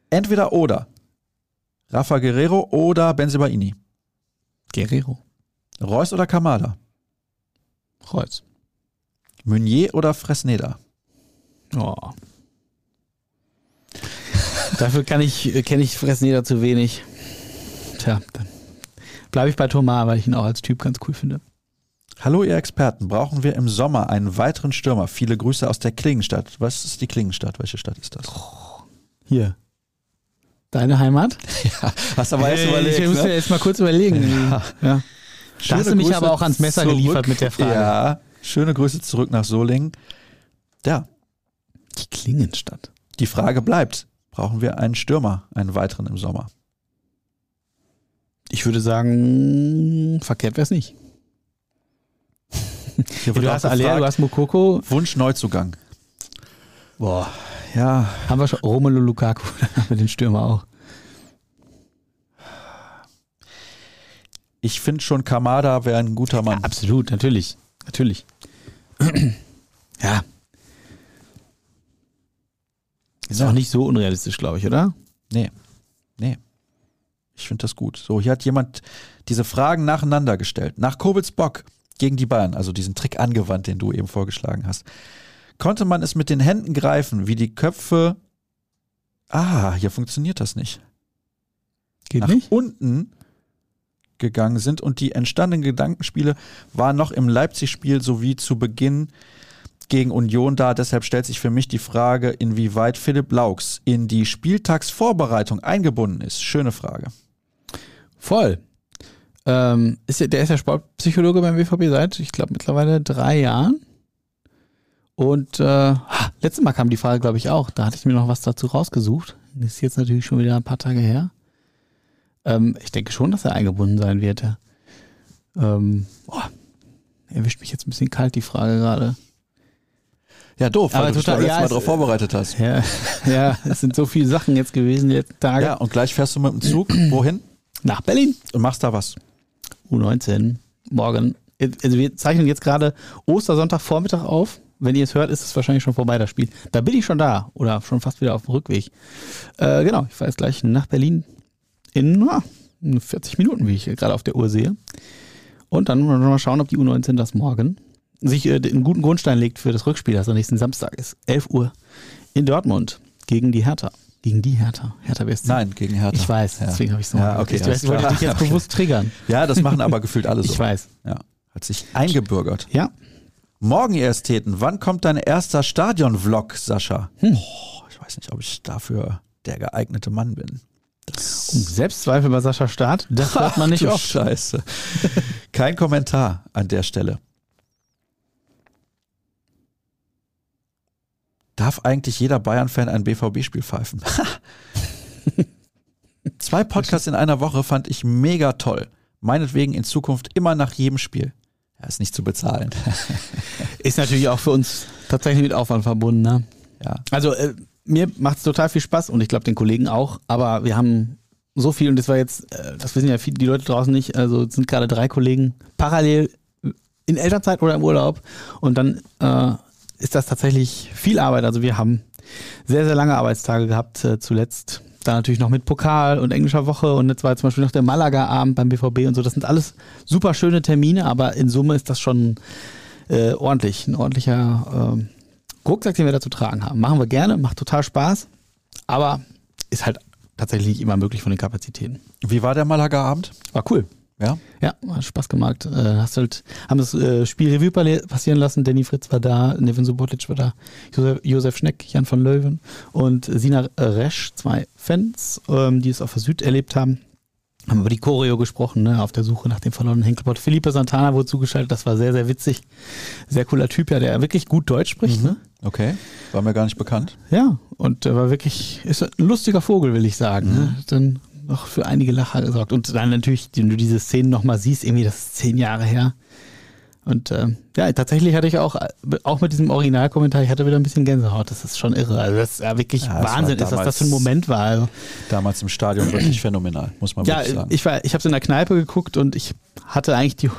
Entweder oder. Rafa Guerrero oder Benzebaini. Guerrero. Reus oder Kamada. Kreuz. Meunier oder Fresneda? Oh. Dafür kann ich, kenne ich Fresneda zu wenig. Tja, dann bleibe ich bei Thomas, weil ich ihn auch als Typ ganz cool finde. Hallo ihr Experten, brauchen wir im Sommer einen weiteren Stürmer? Viele Grüße aus der Klingenstadt. Was ist die Klingenstadt? Welche Stadt ist das? Hier. Deine Heimat? Ja, hast aber erst überlegt. Ich muss ne? mir jetzt mal kurz überlegen. Ja. Ja. Schöne hast du mich Grüße aber auch ans Messer zurück. geliefert mit der Frage. Ja, schöne Grüße zurück nach Solingen. Ja, Die Klingenstadt. die Frage bleibt, brauchen wir einen Stürmer, einen weiteren im Sommer? Ich würde sagen, verkehrt wäre es nicht. Hier Du hast Aller, du hast Mokoko. Wunsch Neuzugang. Boah, Ja, haben wir schon Romelu Lukaku, haben wir den Stürmer auch. ich finde schon Kamada wäre ein guter Mann. Absolut, natürlich. Natürlich. ja. Ist Ja. auch nicht so unrealistisch, glaube ich, oder? Nee, nee. Ich finde das gut. So, hier hat jemand diese Fragen nacheinander gestellt. Nach Kobels Bock gegen die Bayern, also diesen Trick angewandt, den du eben vorgeschlagen hast. Konnte man es mit den Händen greifen, wie die Köpfe. Ah, hier funktioniert das nicht. Geht nach unten gegangen sind und die entstandenen Gedankenspiele waren noch im Leipzig-Spiel sowie zu Beginn gegen Union da. Deshalb stellt sich für mich die Frage, inwieweit Philipp Laux in die Spieltagsvorbereitung eingebunden ist. Schöne Frage. Voll. Ähm, ist der ist ja Sportpsychologe beim BVB seit, ich glaube, mittlerweile drei Jahren. Und äh, letztes Mal kam die Frage, glaube ich, auch. Da hatte ich mir noch was dazu rausgesucht. Das ist jetzt natürlich schon wieder ein paar Tage her. Ähm, ich denke schon, dass er eingebunden sein wird. Ähm, boah, erwischt mich jetzt ein bisschen kalt, die Frage gerade. Ja, doof, weil Aber du dich total- da letztes ja, Mal darauf vorbereitet hast. Ja, ja, es sind so viele Sachen jetzt gewesen die letzten Tage. Ja, und gleich fährst du mit dem Zug wohin Nach Berlin. und machst da was. U19 morgen. Also wir zeichnen jetzt gerade Ostersonntag Vormittag auf. Wenn ihr es hört, ist es wahrscheinlich schon vorbei, das Spiel. Da bin ich schon da oder schon fast wieder auf dem Rückweg. Äh, genau, ich fahre jetzt gleich nach Berlin in na, 40 Minuten, wie ich gerade auf der Uhr sehe. Und dann wollen wir mal schauen, ob die U19 das morgen sich äh, einen guten Grundstein legt für das Rückspiel, das am nächsten Samstag ist. 11 Uhr in Dortmund gegen die Hertha. Gegen die Hertha. Hertha BSC. Nein, gegen Hertha. Ich weiß, Ja. deswegen habe ich so. Ja, okay, ich, alles ich wollte dich jetzt bewusst triggern. Ja, das machen aber gefühlt alle so. Ich weiß. Ja, hat sich eingebürgert. Ja, Morgen, ihr Ästheten, wann kommt dein erster Stadion-Vlog, Sascha? Hm. Oh, ich weiß nicht, ob ich dafür der geeignete Mann bin. Das Um Selbstzweifel bei Sascha Staat, das hört man nicht oft. Scheiße. Kein Kommentar an der Stelle. Darf eigentlich jeder Bayern-Fan ein BVB-Spiel pfeifen? Zwei Podcasts in einer Woche fand ich mega toll. Meinetwegen in Zukunft immer nach jedem Spiel. Ja, ist nicht zu bezahlen. Ist natürlich auch für uns tatsächlich mit Aufwand verbunden. Ne? ja. Also äh, mir macht es total viel Spaß und ich glaube den Kollegen auch, aber wir haben so viel und das war jetzt, äh, das wissen ja viele, die Leute draußen nicht, also es sind gerade drei Kollegen parallel in Elternzeit oder im Urlaub und dann äh, ist das tatsächlich viel Arbeit. Also wir haben sehr, sehr lange Arbeitstage gehabt äh, zuletzt. Dann natürlich noch mit Pokal und englischer Woche und jetzt war zum Beispiel noch der Malaga-Abend beim BVB und so. Das sind alles super schöne Termine, aber in Summe ist das schon äh, ordentlich, ein ordentlicher ähm, Rucksack, den wir da zu tragen haben. Machen wir gerne, macht total Spaß, aber ist halt tatsächlich nicht immer möglich von den Kapazitäten. Wie war der Malaga-Abend? War cool. Ja. Ja, hat Spaß gemacht. Äh, hast halt, haben das äh, Spiel Revue passieren lassen. Danny Fritz war da, Nevin Subotic war da, Josef, Josef Schneck, Jan von Löwen und Sina Resch, zwei Fans, ähm, die es auf der Süd erlebt haben. Haben über die Choreo gesprochen, ne, auf der Suche nach dem verlorenen Henkelpot. Felipe Santana wurde zugeschaltet, das war sehr, sehr witzig. Sehr cooler Typ, ja, der wirklich gut Deutsch spricht, ne? Okay. War mir gar nicht bekannt. Ja, und er war wirklich, ist ein lustiger Vogel, will ich sagen. Ne? Hat Dann noch für einige Lacher gesorgt. Und dann natürlich, wenn du diese Szenen nochmal siehst, irgendwie, das ist zehn Jahre her. Und äh, ja, tatsächlich hatte ich auch, auch mit diesem Originalkommentar, ich hatte wieder ein bisschen Gänsehaut. Das ist schon irre. Also das ist ja wirklich Ja, Wahnsinn, ist, was das damals- für ein Moment war. Also, Damals im Stadion wirklich phänomenal, muss man ja, wirklich sagen. ich war, ich habe es in der Kneipe geguckt und ich hatte eigentlich die,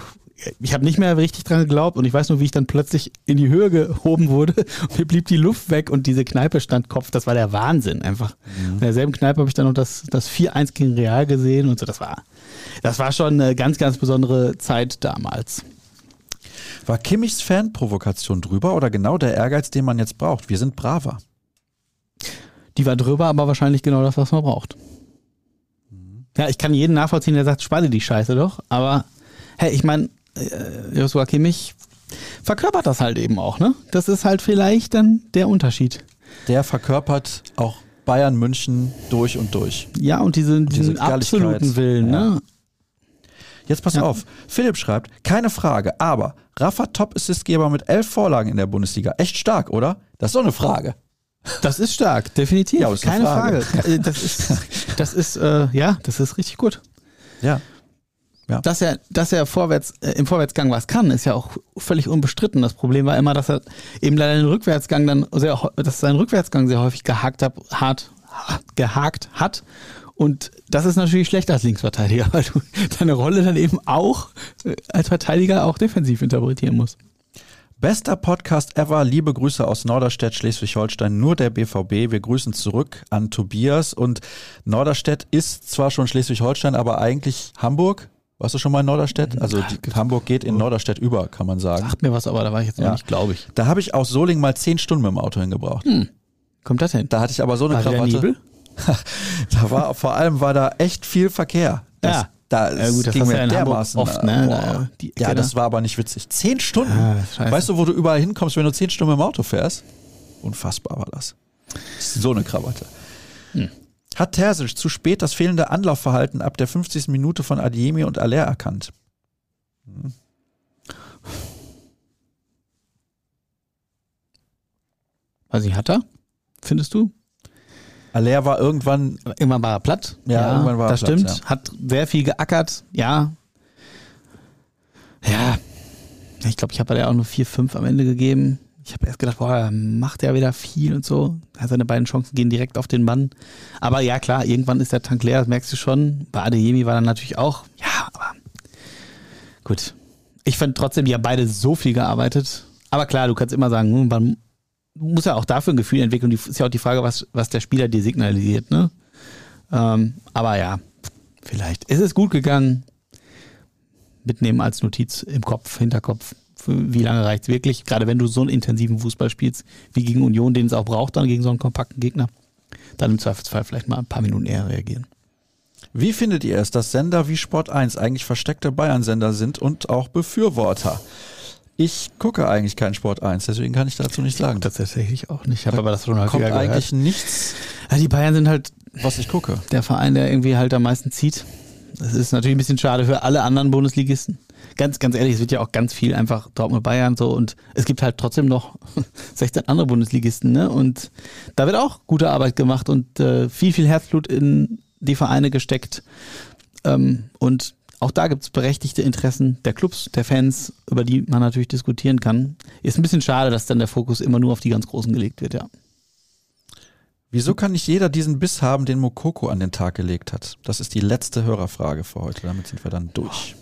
ich habe nicht mehr richtig dran geglaubt und ich weiß nur, wie ich dann plötzlich in die Höhe gehoben wurde und mir blieb die Luft weg und diese Kneipe stand Kopf. Das war der Wahnsinn einfach. In derselben Kneipe habe ich dann noch das, das 4-1 gegen Real gesehen und so. Das war, das war schon eine ganz, ganz besondere Zeit damals. War Kimmichs Fanprovokation drüber oder genau der Ehrgeiz, den man jetzt braucht? Wir sind braver. Die war drüber, aber wahrscheinlich genau das, was man braucht. Ja, ich kann jeden nachvollziehen, der sagt, spanne die Scheiße doch. Aber hey, ich meine, Joshua Kimmich verkörpert das halt eben auch, ne? Das ist halt vielleicht dann der Unterschied. Der verkörpert auch Bayern München durch und durch. Ja, und diesen, diesen Diese absoluten. Willen, ne? Jetzt pass Ja. auf. Philipp schreibt, keine Frage, aber Rafa Top-Assistgeber mit elf Vorlagen in der Bundesliga. Echt stark, oder? Das ist doch eine Frage. Das ist stark, definitiv. Ja, ist eine Keine Frage. Frage. Äh, Das ist, das ist, äh, ja, das ist richtig gut. Ja. Dass er, dass er vorwärts, äh, im Vorwärtsgang was kann, ist ja auch völlig unbestritten. Das Problem war immer, dass er eben leider den Rückwärtsgang dann sehr, dass sein Rückwärtsgang sehr häufig gehakt hat, hart, gehakt hat. Und das ist natürlich schlecht als Linksverteidiger, weil du deine Rolle dann eben auch äh, als Verteidiger auch defensiv interpretieren musst. Bester Podcast ever. Liebe Grüße aus Norderstedt, Schleswig-Holstein. Nur der BVB. Wir grüßen zurück an Tobias. Und Norderstedt ist zwar schon Schleswig-Holstein, aber eigentlich Hamburg. Warst du schon mal in Norderstedt? Also die, Hamburg geht in Norderstedt über, kann man sagen. Sagt mir was, aber da war ich jetzt noch Ja. nicht, glaube ich. Da habe ich aus Soling mal zehn Stunden mit dem Auto hingebraucht. Kommt das hin? Da hatte ich aber so eine War Krawatte. Nebel? Da war vor allem war da echt viel Verkehr. Das, Ja. Da Ja, gut, das ging mir ja dermaßen oft, ne? boah. Die ja, das da. war aber nicht witzig. Zehn Stunden. Ah, weißt du, wo du überall hinkommst, wenn du zehn Stunden mit dem Auto fährst? Unfassbar war das. So eine Krawatte. Hm. Hat Terzic zu spät das fehlende Anlaufverhalten ab der 50. Minute von Adiemi und Aller erkannt? Weiß ich, hat er? Findest du? Aller war irgendwann, Irgendwann war er platt. Ja, irgendwann war er das platt, stimmt. ja. Hat sehr viel geackert. Ja. Ja. Ich glaube, ich habe ja auch nur 4, 5 am Ende gegeben. Ich habe erst gedacht, boah, er macht ja wieder viel und so. Seine beiden Chancen gehen direkt auf den Mann. Aber ja, klar, irgendwann ist der Tank leer, das merkst du schon. Bei Adeyemi war dann natürlich auch, ja, aber gut. Ich fand trotzdem, die haben beide so viel gearbeitet. Aber klar, du kannst immer sagen, hm, man muss ja auch dafür ein Gefühl entwickeln. Die- Ist ja auch die Frage, was, was der Spieler dir signalisiert, ne? Ähm, aber ja, vielleicht. Es ist gut gegangen. Mitnehmen als Notiz im Kopf, Hinterkopf. Wie lange reicht's wirklich? Gerade wenn du so einen intensiven Fußball spielst, wie gegen Union, den es auch braucht, dann gegen so einen kompakten Gegner, dann im Zweifelsfall vielleicht mal ein paar Minuten eher reagieren. wie findet ihr es, dass Sender wie Sport 1 eigentlich versteckte Bayern-Sender sind und auch Befürworter? Ich gucke eigentlich keinen Sport 1, deswegen kann ich dazu nichts sagen. Das tatsächlich auch nicht. Ich habe aber das schon häufiger kommt gehört. eigentlich nichts, Ja, die Bayern sind halt was ich gucke. der Verein, der irgendwie halt am meisten zieht. Das ist natürlich ein bisschen schade für alle anderen Bundesligisten. Ganz, ganz ehrlich, es wird ja auch ganz viel einfach Dortmund Bayern so und es gibt halt trotzdem noch 16 andere Bundesligisten, ne? Und da wird auch gute Arbeit gemacht und äh, viel, viel Herzblut in die Vereine gesteckt. Ähm, und auch da gibt es berechtigte Interessen der Clubs, der Fans, über die man natürlich diskutieren kann. Ist ein bisschen schade, dass dann der Fokus immer nur auf die ganz Großen gelegt wird, ja. Wieso kann nicht jeder diesen Biss haben, den Mokoko an den Tag gelegt hat? Das ist die letzte Hörerfrage für heute. Damit sind wir dann durch.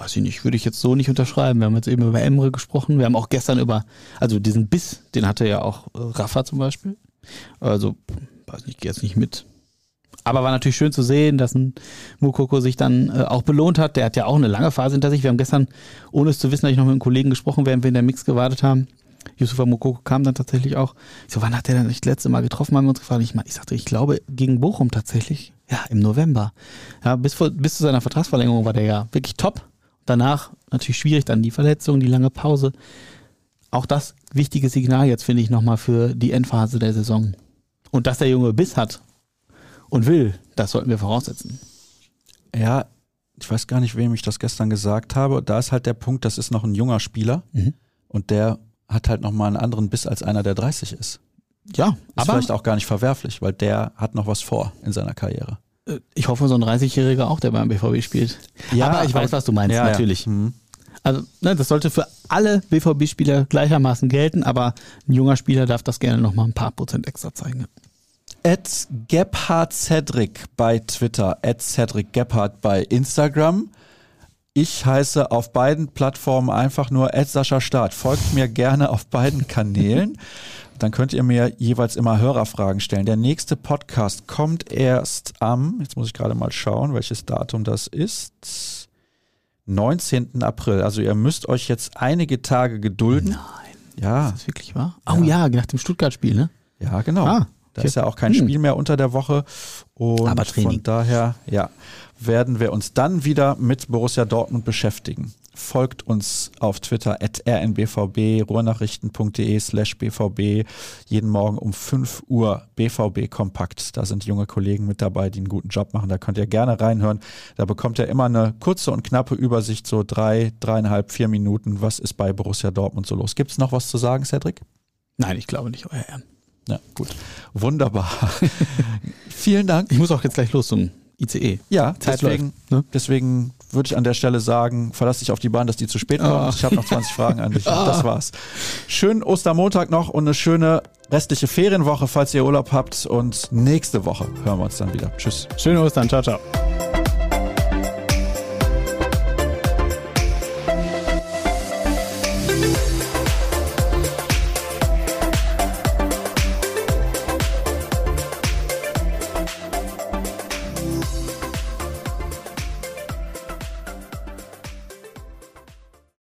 Weiß ich nicht, würde ich jetzt so nicht unterschreiben. Wir haben jetzt eben über Emre gesprochen. Wir haben auch gestern über, also diesen Biss, den hatte ja auch äh, Rafa zum Beispiel. Also, weiß nicht, gehe jetzt nicht mit. Aber war natürlich schön zu sehen, dass ein Mukoko sich dann äh, auch belohnt hat. Der hat ja auch eine lange Phase hinter sich. Wir haben gestern, ohne es zu wissen, habe ich noch mit einem Kollegen gesprochen, während wir in der Mix gewartet haben. Yusufa Mukoko kam dann tatsächlich auch. Ich so, wann hat der denn nicht das letzte Mal getroffen? Haben wir uns gefragt. Ich, ich sagte, ich glaube, gegen Bochum tatsächlich. Ja, im November. Ja, bis, vor, bis zu seiner Vertragsverlängerung war der ja wirklich top. Danach natürlich schwierig, dann die Verletzung, die lange Pause. Auch das wichtige Signal jetzt, finde ich, nochmal für die Endphase der Saison. Und dass der Junge Biss hat und will, das sollten wir voraussetzen. Ja, ich weiß gar nicht, wem ich das gestern gesagt habe. Da ist halt der Punkt, das ist noch ein junger Spieler Mhm. und der hat halt nochmal einen anderen Biss als einer, der 30 ist. Ja, Ist aber vielleicht auch gar nicht verwerflich, weil der hat noch was vor in seiner Karriere. Äh, ich hoffe, so ein 30-Jähriger auch, der beim BVB spielt. aber ich weiß, was du meinst, Ja, ja. natürlich. Mhm. Also, ne, das sollte für alle BVB-Spieler gleichermaßen gelten, aber ein junger Spieler darf das gerne nochmal ein paar Prozent extra zeigen. At Gebhard Cedric bei Twitter, at Cedric Gebhard bei Instagram. Ich heiße auf beiden Plattformen einfach nur at Sascha Staat. Folgt mir gerne auf beiden Kanälen. Dann könnt ihr mir jeweils immer Hörerfragen stellen. Der nächste Podcast kommt erst am, jetzt muss ich gerade mal schauen, welches Datum das ist. 19. April. Also ihr müsst euch jetzt einige Tage gedulden. Nein. Ja, Ist das wirklich wahr? Oh ja, nach dem Stuttgart-Spiel, ne? ja, genau. Ah, Da ist ja auch kein Hm. Spiel mehr unter der Woche. Und Aber Training. von daher, ja, werden wir uns dann wieder mit Borussia Dortmund beschäftigen. Folgt uns auf Twitter at rnbvb, ruhrnachrichten.de slash bvb. Jeden Morgen um 5 Uhr BVB Kompakt. Da sind junge Kollegen mit dabei, die einen guten Job machen. Da könnt ihr gerne reinhören. Da bekommt ihr immer eine kurze und knappe Übersicht, so drei, dreieinhalb, vier Minuten. Was ist bei Borussia Dortmund so los? Gibt es noch was zu sagen, Cedric? Nein, ich glaube nicht, euer Ehren. Ja, gut. Wunderbar. Vielen Dank. Ich muss auch jetzt gleich los zum ICE. Ja, Zeit deswegen, läuft, ne? deswegen würde ich an der Stelle sagen, verlass dich auf die Bahn, dass die zu spät kommt. Ah. Ich habe noch 20 Fragen an dich. und Das war's. Schönen Ostermontag noch und eine schöne restliche Ferienwoche, falls ihr Urlaub habt. Und nächste Woche hören wir uns dann wieder. Tschüss. Schöne Ostern. Ciao, ciao.